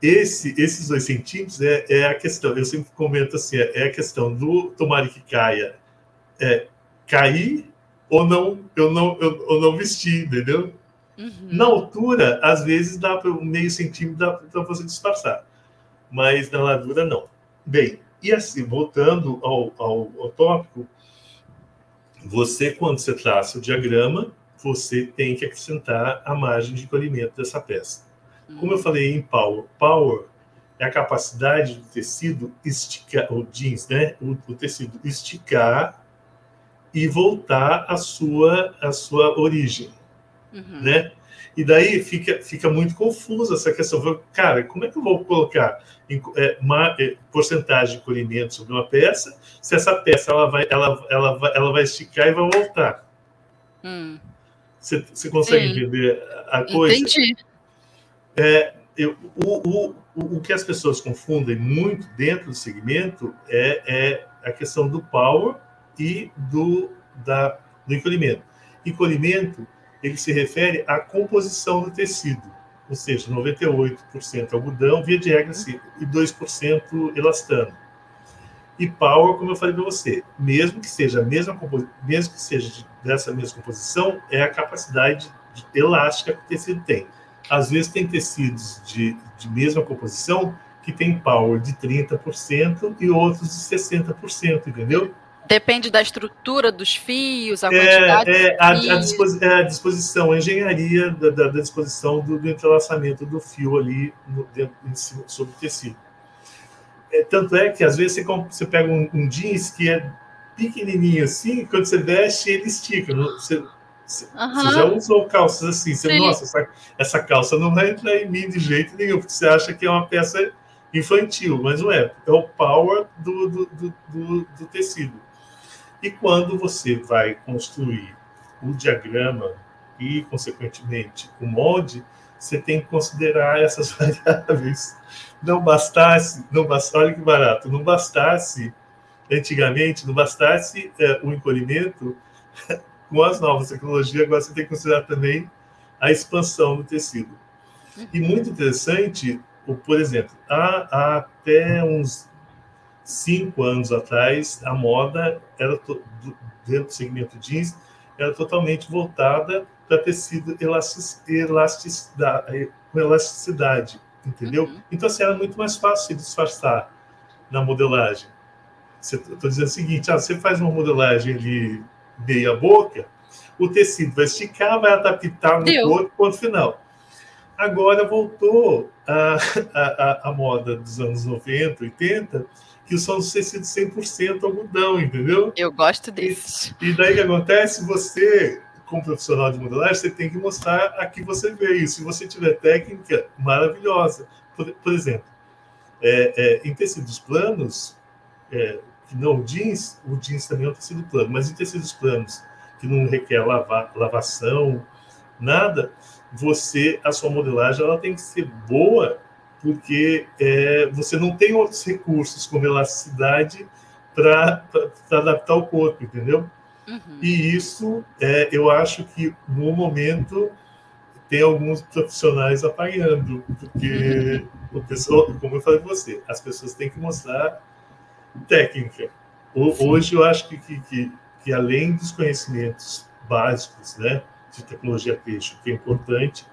Esse, esses dois centímetros é, é, a questão. Eu sempre comento assim: é, é a questão do tomara que caia, é, cair ou não, eu não, eu, eu não vestir, entendeu? Uhum. Na altura, às vezes dá para meio centímetro dá para você disfarçar mas na largura não. Bem, e assim, voltando ao, ao, ao tópico, você, quando você traça o diagrama, você tem que acrescentar a margem de colhimento dessa peça. Como eu falei em Power, Power é a capacidade do tecido esticar, o jeans, né? O, o, tecido esticar e voltar à sua, à sua origem, uhum. né? E daí fica, fica muito confusa essa questão. Cara, como é que eu vou colocar é, uma é, porcentagem de colhimento sobre uma peça se essa peça ela vai, ela, ela, vai, ela vai esticar e vai voltar? Hum. Você, você consegue Sim. entender a coisa? Entendi. É, eu, o, o, o que as pessoas confundem muito dentro do segmento é, é a questão do power e do, da, do encolhimento. Encolhimento ele se refere à composição do tecido, ou seja, 98% algodão, via de regra, assim, e 2% elastano. E power, como eu falei para você, mesmo que seja a mesma mesmo que seja dessa mesma composição, é a capacidade elástica que o tecido tem. Às vezes tem tecidos de, de mesma composição que tem power de 30% e outros de 60%, entendeu? Depende da estrutura dos fios, a é, quantidade é, a, a, disposi é a, disposição, a engenharia da, da, da disposição do, do, entrelaçamento do fio ali no, dentro, em cima, sobre o tecido. É, tanto é que às vezes você, você pega um, um, jeans que é pequenininho assim, quando você veste ele estica. Você, você, uhum. você já usou calças assim, você, nossa, essa, essa calça não vai entrar em mim de jeito nenhum, porque você acha que é uma peça infantil, mas não é. É o power do, do, do, do tecido. E quando você vai construir o diagrama e, consequentemente, o molde, você tem que considerar essas variáveis. Não bastasse, não bastasse, olha que barato, não bastasse, antigamente, não bastasse é, o encolhimento, com as novas tecnologias, agora você tem que considerar também a expansão do tecido. E muito interessante, por exemplo, há, há até uns cinco anos atrás, a moda era dentro do segmento jeans era totalmente voltada para tecido elasticidade, com elasticidade, entendeu? Uhum. Então, assim, era muito mais fácil disfarçar na modelagem. Estou dizendo o seguinte, ah, você faz uma modelagem ali meia boca, o tecido vai esticar, vai adaptar no Deu. corpo, ponto final. Agora voltou a, a, a, moda dos anos 90, 80, que são tecidos 100% algodão, entendeu? Eu gosto desses. E, e daí o que acontece? Você, como profissional de modelagem, você tem que mostrar a que você veio. Se você tiver técnica, maravilhosa. Por, por exemplo, é, é, em tecidos planos, é, que não o jeans, o jeans também é um tecido plano, mas em tecidos planos, que não requer lava, lavação, nada, você, a sua modelagem, ela tem que ser boa porque é, você não tem outros recursos como elasticidade para adaptar o corpo, entendeu? Uhum. E isso, é, eu acho que no momento tem alguns profissionais apanhando, porque uhum. o pessoal, como eu falei para você, as pessoas têm que mostrar técnica. Hoje eu acho que, que, que, que além dos conhecimentos básicos, né, de tecnologia peixe, que é importante,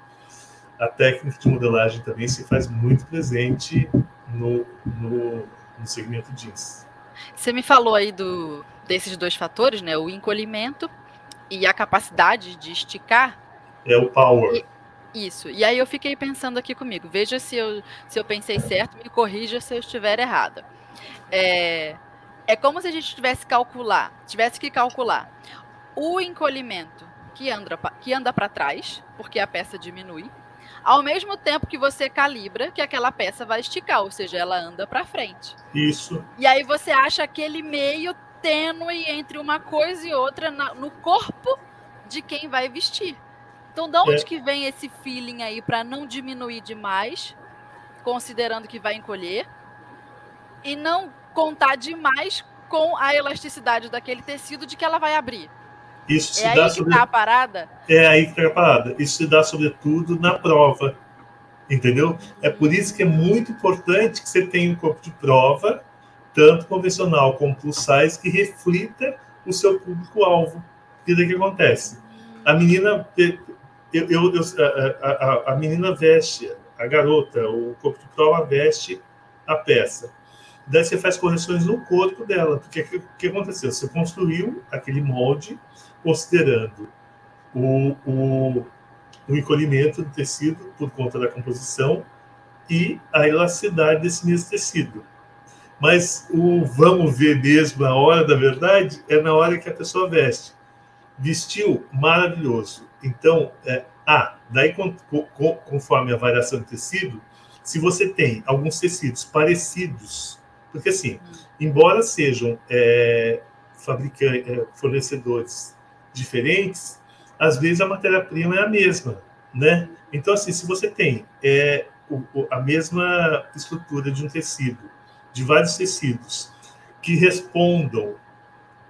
a técnica de modelagem também se faz muito presente no, no, no segmento jeans. Você me falou aí do, desses dois fatores, né? O encolhimento e a capacidade de esticar. É o power. E, isso. E aí eu fiquei pensando aqui comigo. Veja se eu, se eu pensei certo, me corrija se eu estiver errada. É, é como se a gente tivesse calcular, tivesse que calcular o encolhimento que anda, que anda para trás, porque a peça diminui, ao mesmo tempo que você calibra que aquela peça vai esticar, ou seja, ela anda para frente. Isso. E aí você acha aquele meio tênue entre uma coisa e outra na, no corpo de quem vai vestir. Então, de onde é. que vem esse feeling aí para não diminuir demais, considerando que vai encolher, e não contar demais com a elasticidade daquele tecido de que ela vai abrir? Isso se é dá aí sobre... tá a parada? É aí que está a parada. Isso se dá, sobretudo, na prova. Entendeu? É por isso que é muito importante que você tenha um corpo de prova, tanto convencional como plus size, que reflita o seu público-alvo. E daí que acontece? A menina, eu, eu, eu a, a, a, menina veste, a garota, o corpo de prova veste a peça. Daí você faz correções no corpo dela, porque o que aconteceu? Você construiu aquele molde considerando o, o, o encolhimento do tecido por conta da composição e a elasticidade desse mesmo tecido. Mas o vamos ver mesmo a hora da verdade é na hora que a pessoa veste. Vestiu, maravilhoso. Então, é, ah, daí conforme a variação do tecido, se você tem alguns tecidos parecidos, porque assim, embora sejam é, fabricantes, é, fornecedores diferentes, às vezes a matéria-prima é a mesma, né? Então, assim, se você tem é, o, a mesma estrutura de um tecido, de vários tecidos, que respondam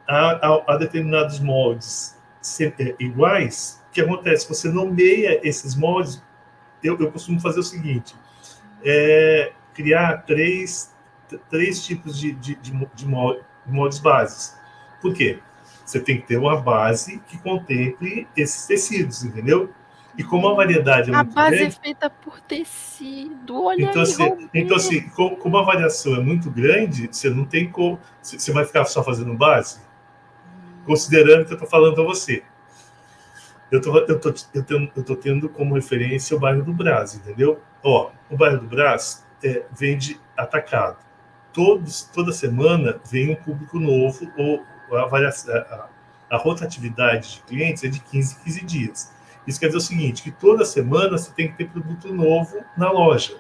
a, a, a determinados moldes é, iguais, o que acontece? Você nomeia esses moldes. Eu, eu costumo fazer o seguinte: é, criar três, três tipos de, de, de, de moldes bases. Por quê? Você tem que ter uma base que contemple esses tecidos, entendeu? E como a variedade é a muito base grande, é feita por tecido. Olha então, aí, assim, então assim, co- como a variação é muito grande, você não tem como. Você vai ficar só fazendo base, considerando que eu estou falando a você. Eu tô, eu, tô, eu, tenho, eu tô tendo como referência o bairro do Brás, entendeu? Ó, o bairro do Brás é, vende atacado. Todos, toda semana vem um público novo, ou a, variação, a, a rotatividade de clientes é de 15 em 15 dias. Isso quer dizer o seguinte, que toda semana você tem que ter produto novo na loja.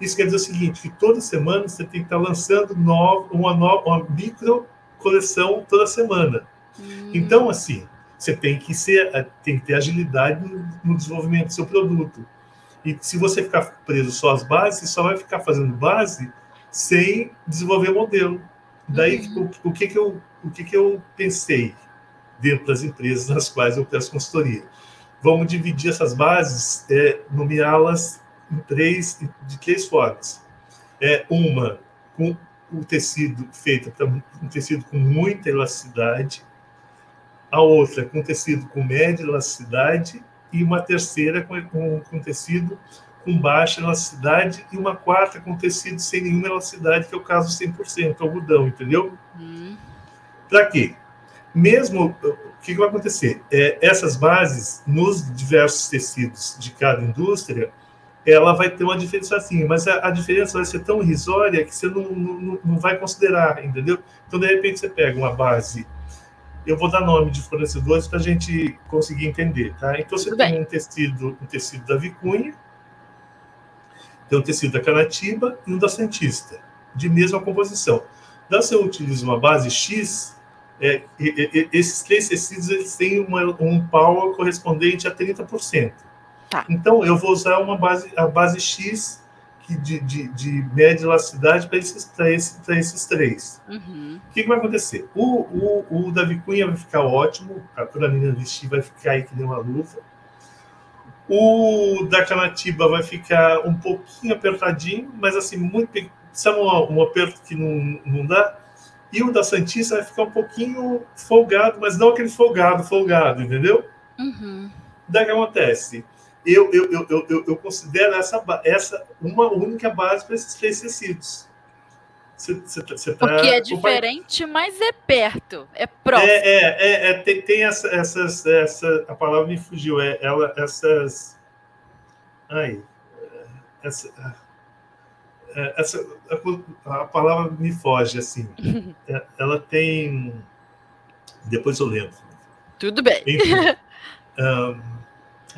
Isso quer dizer o seguinte, que toda semana você tem que estar lançando novo, uma, nova, uma micro coleção toda semana. Hum, Então, assim, você tem que ser, tem que ter agilidade no, no desenvolvimento do seu produto. E se você ficar preso só às bases, você só vai ficar fazendo base sem desenvolver modelo. Daí, Uhum. o, o que que eu, o que que eu pensei dentro das empresas nas quais eu presto consultoria? Vamos dividir essas bases, é, nomeá-las em três, de três formas. É uma com o tecido feito para um tecido com muita elasticidade, a outra com tecido com média elasticidade e uma terceira com, com, com tecido com baixa elasticidade e uma quarta com tecido sem nenhuma elasticidade, que é o caso 100%, algodão, entendeu? hum, Para quê? Mesmo, o que, que vai acontecer? É, essas bases, nos diversos tecidos de cada indústria, ela vai ter uma diferençazinha, mas a, a diferença vai ser tão irrisória que você não, não, não vai considerar, entendeu? Então, de repente, você pega uma base eu vou dar nome de fornecedores para a gente conseguir entender, tá? Então você Tudo tem bem. um tecido, um tecido da Vicunha, tem um tecido da Canatiba e um da Santista, de mesma composição. Então você utiliza uma base X, é, esses três tecidos eles têm uma, um power correspondente a 30%. Tá. Então eu vou usar uma base, a base X que de, de, de média elasticidade para esses, pra esse, pra esses três. uhum. O que, que vai acontecer? O, o, o Davi Cunha vai ficar ótimo, a- quando a menina vestir vai ficar aí que nem uma luva. O da Canatiba vai ficar um pouquinho apertadinho, mas assim, muito sabe um, um aperto que não, não dá? E o da Santista vai ficar um pouquinho folgado, mas não aquele folgado, folgado, entendeu? Uhum. Daí que acontece? Eu, eu, eu, eu, eu- considero essa, essa uma única base para esses três tecidos. Você, você, tá- você tá Porque é diferente, mas é perto. É próximo. É, é, é, é, tem, tem essa, essas, essa, a palavra me fugiu, é ela, essas, ai, essa, é, essa, a, a palavra me foge, assim, É, ela tem, depois eu lembro, Tudo bem. enfim, ahn,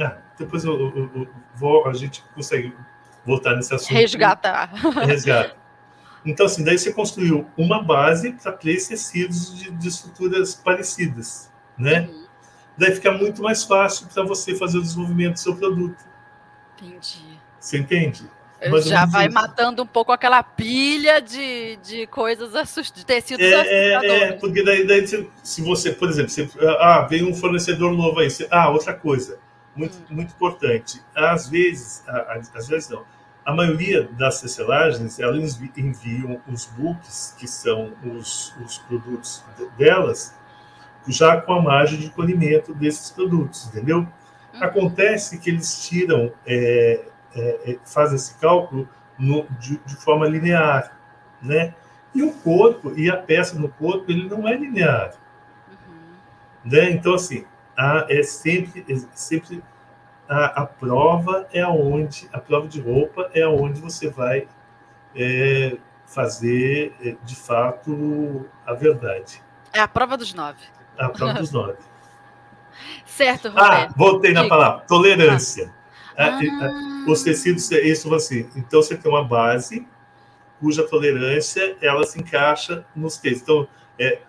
ah, depois eu, eu- eu vou, a gente consegue voltar nesse assunto. Resgatar. Resgata. Então, assim, daí você construiu uma base para três tecidos de, de estruturas parecidas, né? Uhum. Daí fica muito mais fácil para você fazer o desenvolvimento do seu produto. Entendi. Você entende? Ou já vai isso. matando um pouco aquela pilha de, de coisas assust... de tecidos É, é, assustadores. é, porque daí, daí se, se você, por exemplo, você, ah, vem um fornecedor novo aí, você- ah, outra coisa, muito, Hum. muito importante, às vezes, às vezes não, a maioria das tecelagens, elas envi- enviam os books, que são os, os produtos de- delas, já com a margem de colhimento desses produtos, entendeu? Uhum. Acontece que eles tiram, é, é, é, fazem esse cálculo no- de, de forma linear, né? E o corpo e a peça no corpo ele não é linear, Uhum. né? Então assim, a, é sempre, é sempre a, a prova é aonde, a prova de roupa é aonde você vai é, fazer, é, de fato, a verdade. É a prova dos nove. A prova dos nove. certo, Roberto. Ah, voltei na palavra. Tolerância. Ah. Ah. Os tecidos, isso assim. Então, você tem uma base cuja tolerância ela se encaixa nos tecidos. Então, é,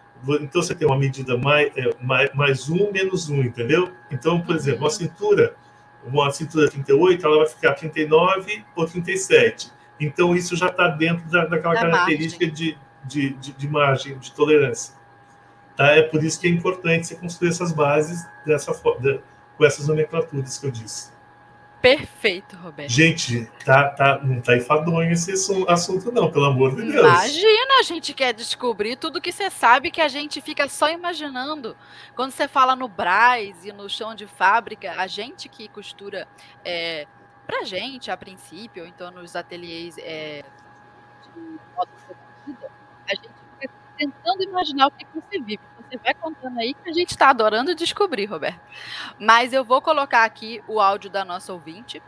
então você tem uma medida mais, é, mais, mais um, menos um, entendeu? Então, por exemplo, uma uhum. cintura, uma cintura 38, ela vai ficar 39 ou 37. Então, isso já está dentro da, daquela da característica de, de, de, de, margem, de tolerância. Tá? É por isso que é importante você construir essas bases dessa, com essas nomenclaturas que eu disse. Perfeito, Roberto. Gente, tá, tá, não tá enfadonho esse assunto, não, pelo amor de Deus. Imagina, a gente quer descobrir tudo que você sabe que a gente fica só imaginando. Quando você fala no Braz e no chão de fábrica, a gente que costura é, pra gente, a princípio, ou então nos ateliês é, de moda a gente fica tentando imaginar o que você vive você vai contando aí que a gente está adorando descobrir, Roberto. Mas eu vou colocar aqui o áudio da nossa ouvinte.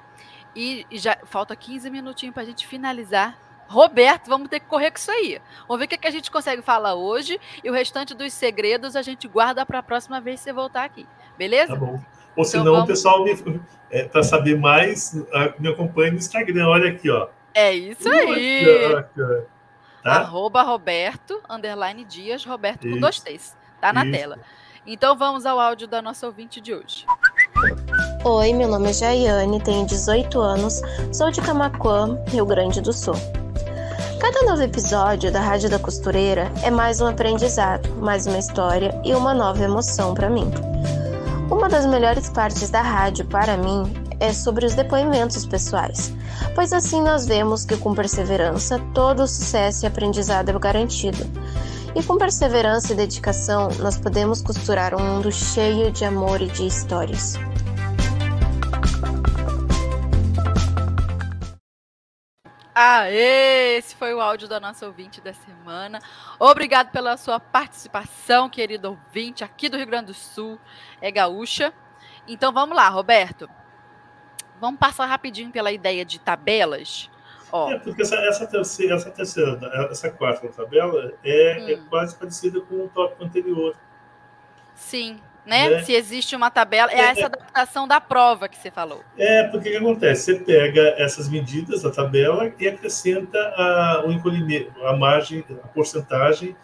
E já falta 15 minutinhos para a gente finalizar. Roberto, vamos ter que correr com isso aí. Vamos ver o que, que a gente consegue falar hoje e o restante dos segredos a gente guarda para a próxima vez que você voltar aqui. Beleza? Tá bom. Ou então, senão, vamos... pessoal, é, para saber mais, me acompanhe no Instagram. Olha aqui, ó. É isso aí. Tá? Arroba Roberto, underline Dias, Roberto com dois T's. Tá na Isso. tela. Então vamos ao áudio da nossa ouvinte de hoje. Oi, meu nome é Jaiane, tenho 18 anos, sou de Camaquã, Rio Grande do Sul. Cada novo episódio da Rádio da Costureira é mais um aprendizado, mais uma história e uma nova emoção para mim. Uma das melhores partes da rádio para mim é sobre os depoimentos pessoais, pois assim nós vemos que com perseverança todo o sucesso e aprendizado é garantido. E com perseverança e dedicação, nós podemos costurar um mundo cheio de amor e de histórias. Aê! Esse foi o áudio da nossa ouvinte da semana. Obrigado pela sua participação, querido ouvinte, aqui do Rio Grande do Sul. É gaúcha. Então vamos lá, Roberto. Vamos passar rapidinho pela ideia de tabelas Ó. É, porque essa, essa, terceira, essa terceira, essa quarta tabela é, é hum. é quase parecida com o tópico anterior. Sim, né? né? Se existe uma tabela, é, é essa é. adaptação da prova que você falou. É, porque o que acontece? Você pega essas medidas da tabela e acrescenta a, o encolhimento, a margem, a porcentagem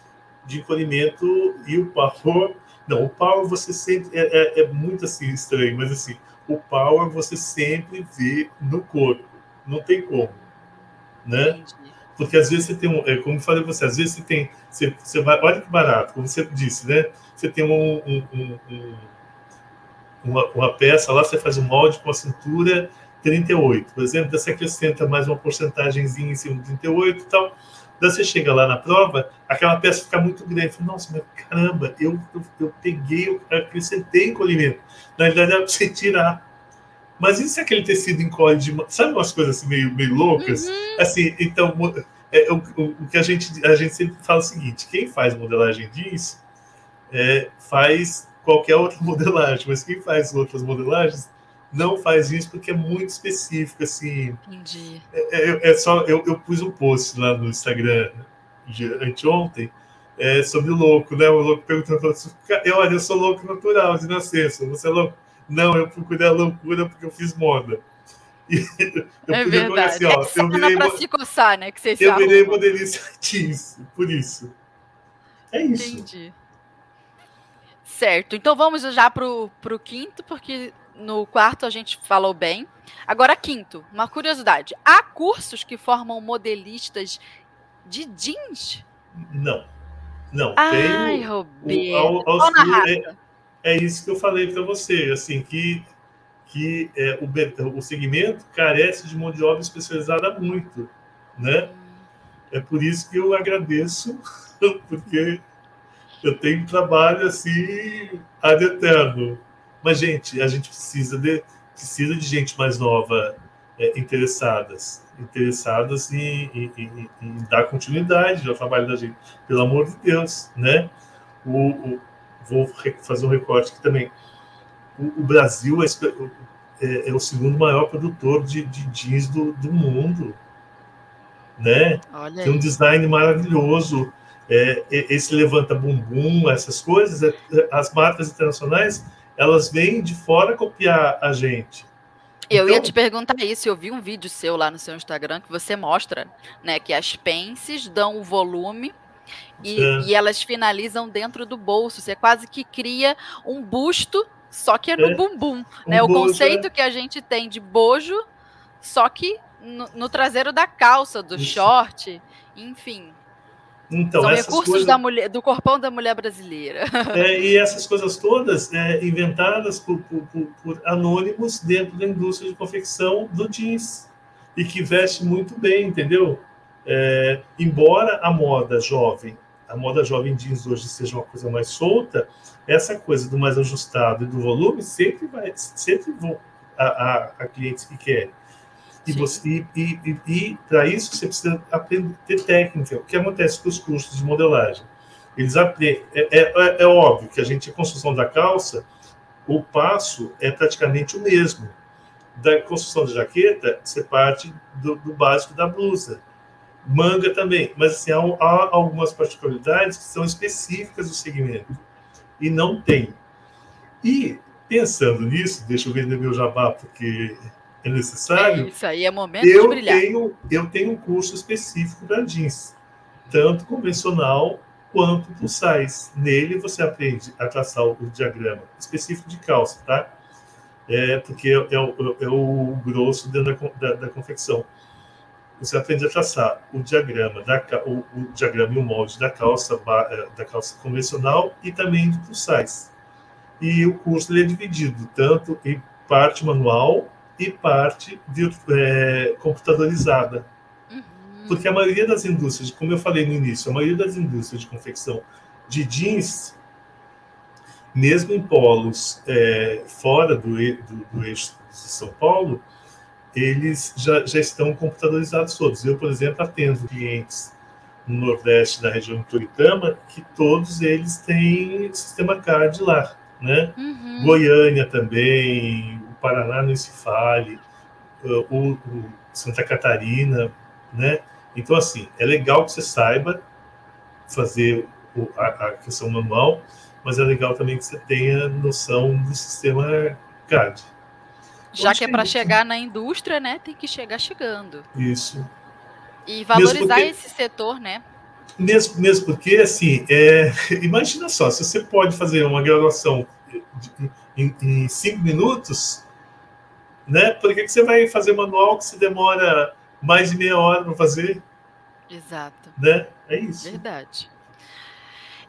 de encolhimento e o power. Não, o power você sempre. É, é, é muito assim estranho, mas assim, o power você sempre vê no corpo. Não tem como né? Porque às vezes você tem um, é, como eu falei você, às vezes você tem, você, você vai, olha que barato, como você disse, né? Você tem um, um, um, uma, uma, peça lá, você faz um molde com a cintura 38, por exemplo, você acrescenta mais uma porcentagemzinha em cima de 38 e tal. Daí você chega lá na prova, aquela peça fica muito grande. Fala, Nossa, mas caramba, eu, eu, eu peguei, eu acrescentei encolhimento. Na verdade, é para você tirar mas e se aquele tecido encolhe de. Sabe umas coisas assim meio, meio loucas? Uhum. Assim, então, é, o, o, que a gente, a gente sempre fala é o seguinte: quem faz modelagem jeans é, faz qualquer outra modelagem, mas quem faz outras modelagens não faz isso porque é muito específico, assim. Entendi. É, é, é só, eu, eu pus um post lá no Instagram de anteontem é, sobre o louco, né? O louco perguntando, eu, olha, eu sou louco natural de nascença, você é louco? Não, eu procurei a loucura porque eu fiz moda. E eu é verdade. Assim, ó, é eu virei, pra se coçar, né? Que vocês eu virei modelista jeans, por isso. É isso. Entendi. Certo. Então vamos já pro, pro quinto, porque no quarto a gente falou bem. Agora, quinto, uma curiosidade. Há cursos que formam modelistas de jeans? Não. Não. Ai, tem o, Roberto. O, é isso que eu falei para você, assim, que, que é, o, o segmento carece de mão de obra especializada muito, né? É por isso que eu agradeço, porque eu tenho trabalho assim ad eterno. Mas, gente, a gente precisa de, precisa de gente mais nova é, interessadas, interessadas em, em, em, em, dar continuidade ao trabalho da gente, pelo amor de Deus, né? O, o vou fazer um recorte aqui também. O, o Brasil é, é, é, o segundo maior produtor de, de jeans do, do mundo. Né? Tem um design maravilhoso. É, esse levanta bumbum, essas coisas, é, as marcas internacionais, elas vêm de fora copiar a gente. Eu então, ia te perguntar isso, eu vi um vídeo seu lá no seu Instagram que você mostra, né, que as pences dão o volume e, é. e, elas finalizam dentro do bolso. Você quase que cria um busto, só que é no é. bumbum. Um né? O bojo, conceito é. que a gente tem de bojo, só que no, no traseiro da calça, do Isso. short, enfim. Então, São recursos coisas... da mulher, do corpão da mulher brasileira. É, e essas coisas todas é, inventadas por, por, por, por, anônimos dentro da indústria de confecção do jeans. E que veste muito bem, entendeu? É, embora a moda jovem, a moda jovem jeans hoje seja uma coisa mais solta, essa coisa do mais ajustado e do volume sempre vai, sempre vão a, a, a clientes que querem. E, você, e, e, e para isso você precisa aprender ter técnica. O que acontece com os cursos de modelagem? Eles aprendem. É, é, é, óbvio que a gente, a construção da calça, o passo é praticamente o mesmo. Da construção da jaqueta, você parte do, do básico da blusa. Manga também. Mas assim, há, há algumas particularidades que são específicas do segmento. E não tem. E pensando nisso, deixa eu vender meu jabá, porque é necessário. É isso aí é momento eu de brilhar. Tenho, eu tenho um curso específico para jeans, tanto convencional quanto plus size. Nele você aprende a traçar o diagrama específico de calça, tá? É, porque é, é, o, é o grosso dentro da, da, da, confecção. Você aprende a traçar o diagrama, da, o, o diagrama e o molde da calça, é, da calça convencional e também do plus size. E o curso é dividido tanto em parte manual e parte é, computadorizada. Uhum. Porque a maioria das indústrias, como eu falei no início, a maioria das indústrias de confecção de jeans, mesmo em polos é, fora do, do, do, eixo de São Paulo, eles já, já estão computadorizados todos. Eu, por exemplo, atendo clientes no Nordeste, na região de Toritama, que todos eles têm sistema CAD lá. Né? Uhum. Goiânia também, Paraná nem se fale, o, o Santa Catarina, né? Então, assim, é legal que você saiba fazer o, a, a, questão manual, mas é legal também que você tenha noção do sistema CAD. Já que é para chegar na indústria, né? Tem que chegar chegando. Isso. E valorizar porque, esse setor, né? Mesmo, mesmo porque, assim, é, imagina só, se você pode fazer uma graduação em, em cinco minutos, né? Por que, que você vai fazer manual que se demora mais de meia hora para fazer? Exato. Né? É isso. Verdade.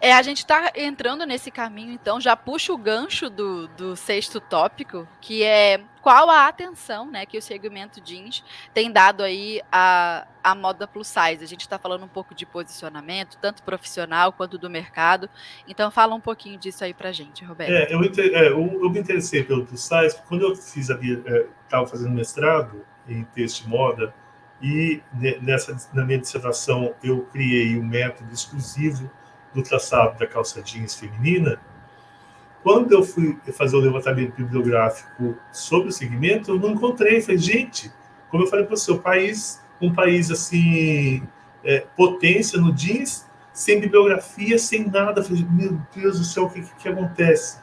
É, a gente está entrando nesse caminho, então, já puxa o gancho do, do sexto tópico, que é qual a atenção né, que o segmento jeans tem dado aí à, à moda plus size. A gente está falando um pouco de posicionamento, tanto profissional quanto do mercado. Então, fala um pouquinho disso aí para gente, Roberto. É, eu, é, eu, eu, me interessei pelo plus size, quando eu fiz estava é, fazendo mestrado em texto de moda, e nessa, na minha dissertação eu criei um método exclusivo do traçado da calça jeans feminina, quando eu fui fazer o levantamento bibliográfico sobre o segmento, eu não encontrei. Falei, gente, como eu falei para o país, um país assim, é, potência no jeans, sem bibliografia, sem nada. Falei, meu Deus do céu, o que, que, que acontece?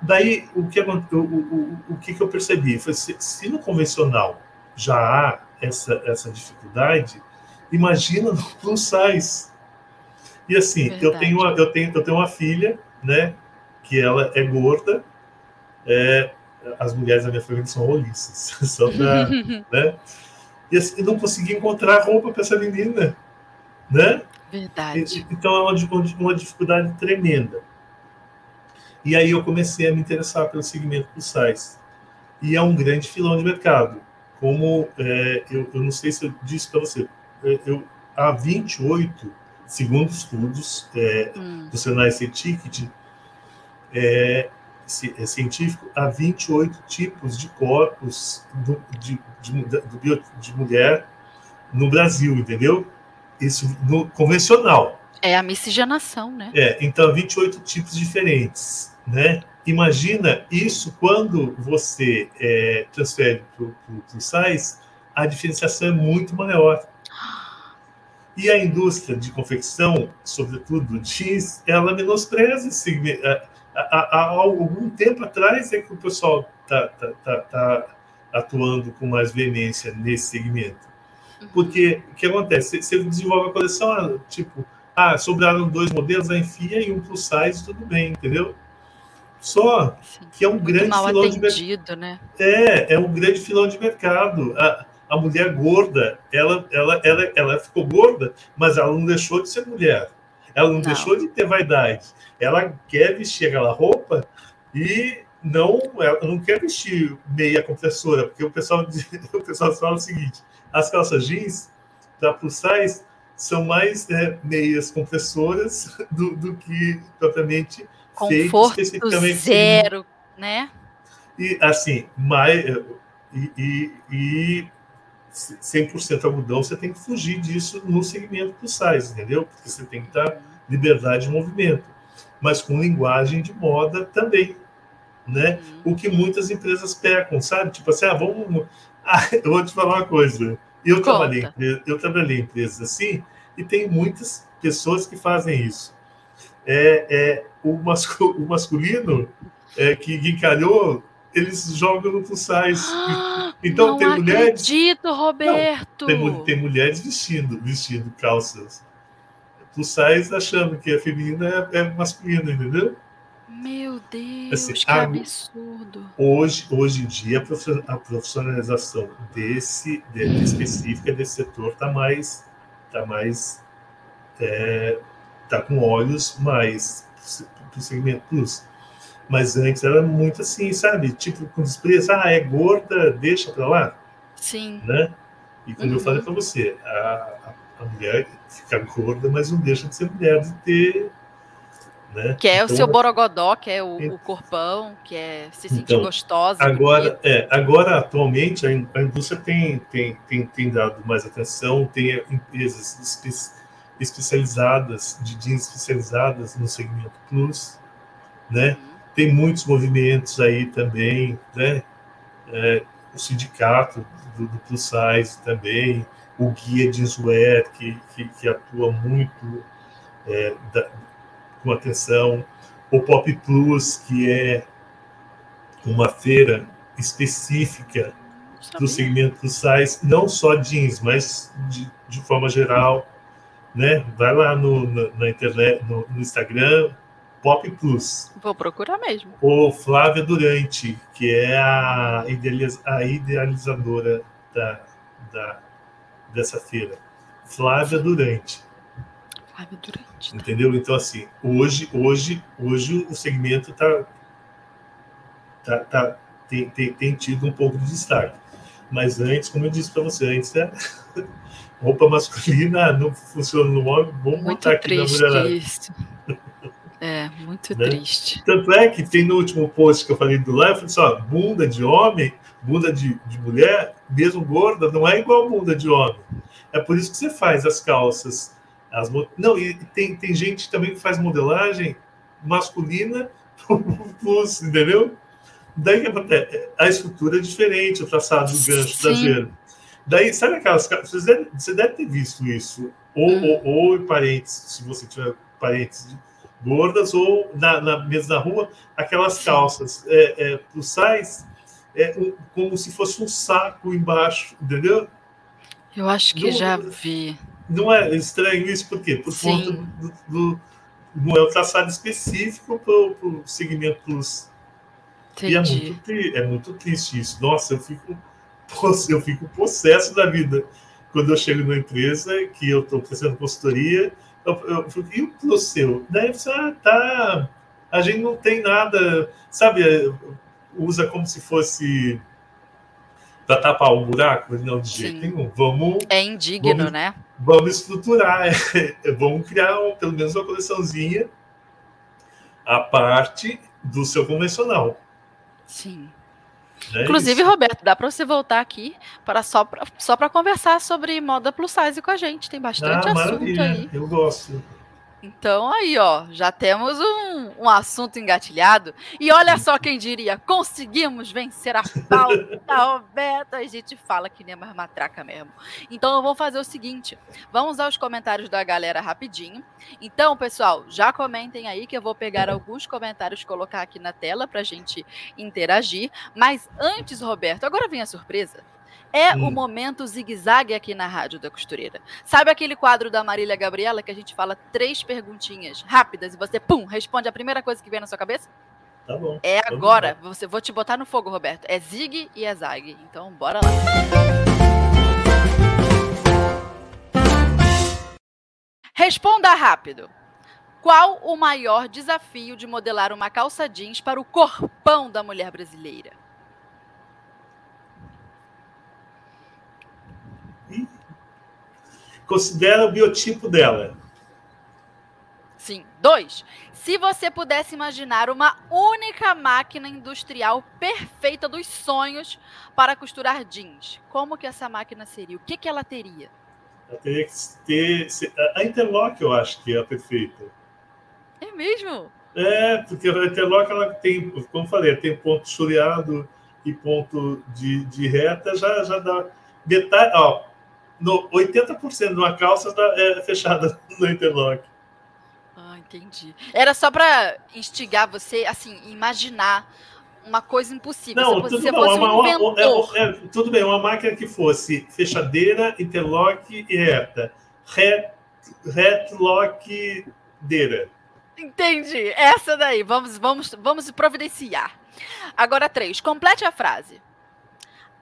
Daí, o que, o, o, o que, eu percebi? Foi, se, se no convencional já há essa, essa dificuldade, imagina no plus size. E assim, eu tenho, uma, eu, tenho, eu tenho uma filha, né, que ela é gorda, é, as mulheres da minha família são roliças, só pra, né? E assim, não consegui encontrar roupa para essa menina, né? Verdade. E, então é uma, uma dificuldade tremenda. E aí eu comecei a me interessar pelo segmento plus size. E é um grande filão de mercado. Como é, eu, eu não sei se eu disse para você, é, eu, há 28 segundo estudos é, hum. do Senai Ticket é, é, científico, há 28 tipos de corpos do, de, de, de, de mulher no Brasil, entendeu? Isso no convencional. É a miscigenação, né? É, então 28 tipos diferentes, né? imagina isso quando você é, transfere para o size, a diferenciação é muito maior. E a indústria de confecção, sobretudo jeans, ela menospreza esse segmento. Há, há, algum tempo atrás é que o pessoal está tá, tá, tá atuando com mais veemência nesse segmento. Uhum. Porque o que acontece? Você desenvolve a coleção, ah, tipo, ah, sobraram dois modelos, a enfia e um plus size, tudo bem, entendeu? Só que é um grande filão de mercado. Né? É, é um grande filão de mercado. A, a mulher gorda, ela, ela, ela, ela ficou gorda, mas ela não deixou de ser mulher. Ela não, não. deixou de ter vaidade. Ela quer vestir aquela roupa e não, ela não quer vestir meia compressora, porque o pessoal, o pessoal fala o seguinte: as calças jeans da plus size são mais é, meias compressoras do, do que propriamente Conforto especificamente zero, né? E assim, mais, e, e, e 100% algodão, você tem que fugir disso no segmento plus size, entendeu? Porque você tem que dar liberdade de movimento, mas com linguagem de moda também, né? O que muitas empresas pecam, sabe? Tipo assim, ah, vamos... Ah, eu vou te falar uma coisa. Eu trabalhei, eu trabalhei em empresas assim e tem muitas pessoas que fazem isso. É, é o masculino é, que encalhou eles jogam no plus size. Então tem mulheres. Acredito, Roberto. Não, tem, tem, mulheres vestindo, vestindo calças plus size achando que a feminina é, é masculina, entendeu? Meu Deus, assim, que a, absurdo. Hoje, hoje em dia, a profissionalização desse, de, específica desse setor está mais, tá mais é, tá com olhos mais para o segmento plus. Mas antes era muito assim, sabe? Tipo, com desprezo, ah, é gorda, deixa para lá. Sim. Né? E como uhum. eu falei para você, a, a, mulher fica gorda, mas não deixa de ser mulher, de ter. Né? Que é então, o seu borogodó, que é o, o, corpão, que é se sentir então, gostosa. Agora, é, agora, atualmente, a, indústria tem, tem, tem, tem, dado mais atenção, tem empresas espe especializadas, de jeans especializadas no segmento plus, né? Tem muitos movimentos aí também, né? É, o sindicato do, do Plus Size também, o Guia de Sweat, que, que, que, atua muito é, da, com atenção, o Pop Plus, que é uma feira específica do segmento Plus Size, não só jeans, mas de, de forma geral, né? Vai lá no, na, na internet, no, no Instagram, Pop Plus. Vou procurar mesmo. O Flávia Durante, que é a, a idealizadora da, da, dessa feira. Flávia Durante. Flávia Durante. Tá. Entendeu? Então, assim, hoje, hoje, hoje o segmento tá, tá, tá, tem, tem, tem tido um pouco de destaque. Mas antes, como eu disse para você, antes é roupa masculina não funciona no homem, vamos Muito botar aqui na mulherada. Isso. É, muito né? triste. Tanto é que tem no último post que eu falei do live, eu falei assim, ó, bunda de homem, bunda de, de mulher, mesmo gorda, não é igual bunda de homem. É por isso que você faz as calças. As, não, e tem, tem gente também que faz modelagem masculina plus, entendeu? Daí que acontece? A estrutura é diferente, o traçado do gancho traseiro. Daí, sabe aquelas você deve, você deve ter visto isso, ou, hum. ou, ou parentes, se você tiver parentes gordas ou na, na mesmo na rua aquelas calças é, é, plus size é, um, como se fosse um saco embaixo, entendeu? Eu acho que não, já vi. Não é estranho isso por quê? Por Sim. conta do, do, não é o traçado específico para o segmento plus. Entendi. E é muito, é muito triste isso. Nossa, eu fico eu fico possesso da vida quando eu chego numa empresa que eu estou prestando consultoria eu, eu falei, e o seu? Daí você, ah, tá. A gente não tem nada, sabe? Usa como se fosse para tapar o buraco, não de jeito nenhum. Vamos. É indigno, vamos, né? Vamos estruturar, vamos criar pelo menos uma coleçãozinha a parte do seu convencional. Sim. É Inclusive, isso. Roberto, dá para você voltar aqui para só para só conversar sobre moda plus size com a gente. Tem bastante ah, assunto aí. Eu gosto. Então aí, ó, já temos um, um assunto engatilhado. E olha só quem diria, conseguimos vencer a pauta, Roberta. A gente fala que nem mais matraca mesmo. Então eu vou fazer o seguinte, vamos aos comentários da galera rapidinho. Então, pessoal, já comentem aí que eu vou pegar alguns comentários e colocar aqui na tela pra gente interagir. Mas antes, Roberto, agora vem a surpresa. É hum. o momento zigue-zague aqui na Rádio da Costureira. Sabe aquele quadro da Marília Gabriela que a gente fala três perguntinhas rápidas e você, pum, responde a primeira coisa que vem na sua cabeça? Tá bom. É agora. Você, vou te botar no fogo, Roberto. É zig e é zag. Então, bora lá. Responda rápido. Qual o maior desafio de modelar uma calça jeans para o corpão da mulher brasileira? Considera o biotipo dela. Sim. Dois. Se você pudesse imaginar uma única máquina industrial perfeita dos sonhos para costurar jeans, como que essa máquina seria? O que, que ela teria? Ela teria que ter. A Interlock, eu acho que é a perfeita. É mesmo? É, porque a Interlock ela tem, como falei, tem ponto chureado e ponto de, de reta, já, já dá metade. Ó, no 80% de uma calça tá, é fechada no interlock. Ah, entendi. Era só para instigar você, assim, imaginar uma coisa impossível. Não, tudo, você não, fosse uma, um inventor. É, é, tudo bem, uma máquina que fosse fechadeira, interlock e reta. Ret, retlockdeira. Entendi. Essa daí. Vamos, vamos, vamos providenciar. Agora, três. Complete a frase.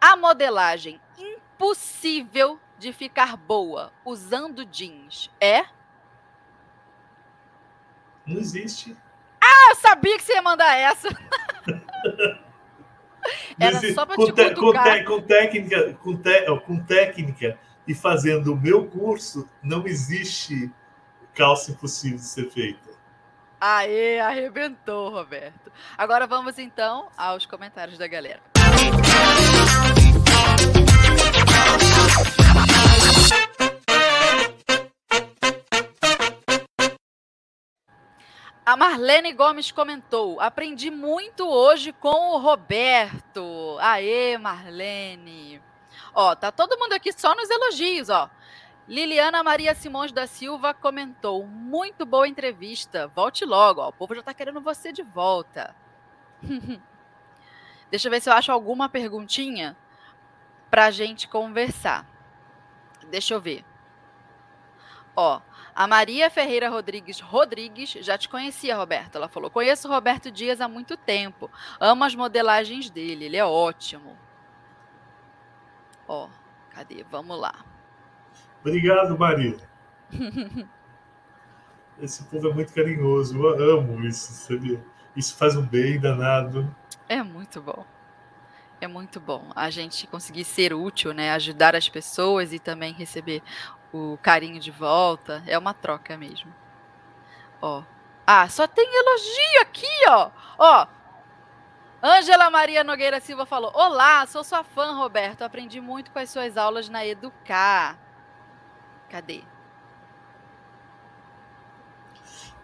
A modelagem impossível de ficar boa usando jeans é? Não existe. Ah, eu sabia que você ia mandar essa. Era só para te te com, te, com técnica, com, te, com técnica e fazendo o meu curso, não existe calça impossível de ser feita. Aê, arrebentou, Roberto. Agora vamos então aos comentários da galera. A Marlene Gomes comentou: aprendi muito hoje com o Roberto. Aê, Marlene. Ó, tá todo mundo aqui só nos elogios, ó. Liliana Maria Simões da Silva comentou: muito boa entrevista. Volte logo, ó. O povo já tá querendo você de volta. Deixa eu ver se eu acho alguma perguntinha pra gente conversar. Deixa eu ver. Ó, a Maria Ferreira Rodrigues Rodrigues já te conhecia, Roberto. Ela falou: Conheço o Roberto Dias há muito tempo. Amo as modelagens dele, ele é ótimo. Ó, cadê? Vamos lá. Obrigado, Maria. Esse povo é muito carinhoso. Eu amo isso, sabia? Isso faz um bem danado. É muito bom. É muito bom a gente conseguir ser útil, né? Ajudar as pessoas e também receber o carinho de volta. É uma troca mesmo. Ó. Ah, só tem elogio aqui, ó. Ó. Ângela Maria Nogueira Silva falou: Olá, sou sua fã, Roberto. Aprendi muito com as suas aulas na Educar. Cadê?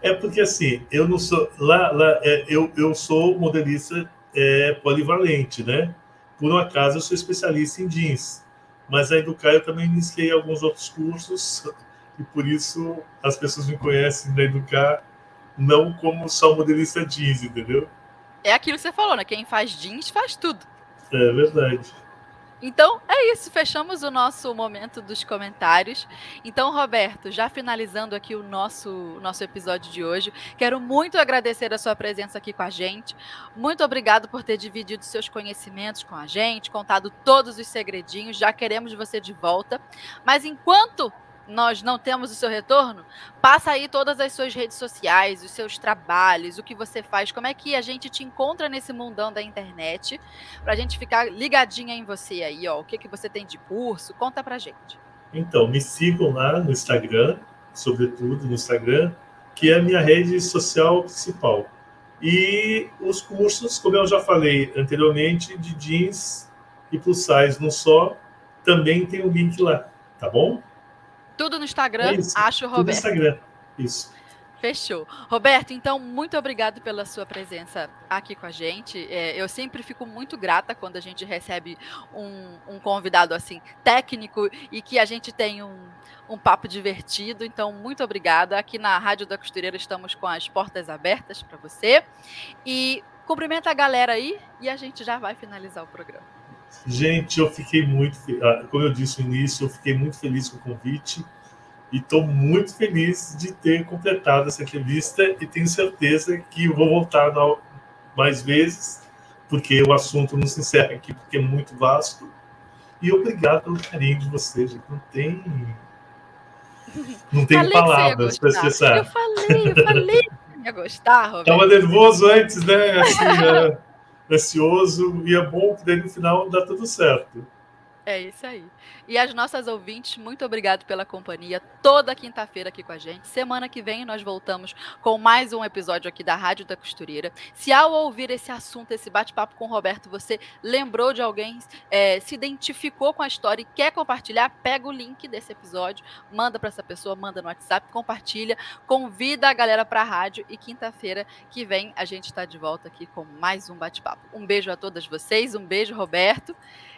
É porque assim, eu não sou. Lá, lá é, eu, eu sou modelista é, polivalente, né? Por um acaso, eu sou especialista em jeans mas a Educar eu também iniciei alguns outros cursos e por isso as pessoas me conhecem da Educar não como só modelista jeans, entendeu? É aquilo que você falou, né? Quem faz jeans faz tudo. É verdade. Então é isso, fechamos o nosso momento dos comentários. Então, Roberto, já finalizando aqui o nosso, nosso episódio de hoje, quero muito agradecer a sua presença aqui com a gente. Muito obrigado por ter dividido seus conhecimentos com a gente, contado todos os segredinhos. Já queremos você de volta. Mas enquanto nós não temos o seu retorno, passa aí todas as suas redes sociais, os seus trabalhos, o que você faz, como é que a gente te encontra nesse mundão da internet, para a gente ficar ligadinha em você aí, ó, o que, que você tem de curso, conta pra gente. Então, me sigam lá no Instagram, sobretudo no Instagram, que é a minha rede social principal. E os cursos, como eu já falei anteriormente, de jeans e plus size não só, também tem o um link lá, tá bom? Tudo no Instagram, é acho Roberto. Tudo no Instagram, isso. Fechou. Roberto, então, muito obrigado pela sua presença aqui com a gente. É, eu sempre fico muito grata quando a gente recebe um, um, convidado assim técnico e que a gente tem um, um papo divertido. Então, muito obrigada. Aqui na Rádio da Costureira estamos com as portas abertas para você. E cumprimenta a galera aí e a gente já vai finalizar o programa. Gente, eu fiquei muito, ah, como eu disse no início, eu fiquei muito feliz com o convite e estou muito feliz de ter completado essa entrevista e tenho certeza que vou voltar mais vezes, porque o assunto não se encerra aqui, porque é muito vasto. E obrigado pelo carinho de vocês. Não tem. Não tem palavras para expressar. Eu falei, eu falei que ia gostar, Roberto. Estava nervoso antes, né? Assim, é, ansioso, e é bom que daí no final dá tudo certo. É isso aí. E as nossas ouvintes, muito obrigado pela companhia toda quinta-feira aqui com a gente. Semana que vem nós voltamos com mais um episódio aqui da Rádio da Costureira. Se ao ouvir esse assunto, esse bate-papo com o Roberto, você lembrou de alguém, é, se identificou com a história e quer compartilhar, pega o link desse episódio, manda para essa pessoa, manda no WhatsApp, compartilha, convida a galera para a rádio e quinta-feira que vem a gente está de volta aqui com mais um bate-papo. Um beijo a todas vocês, um beijo, Roberto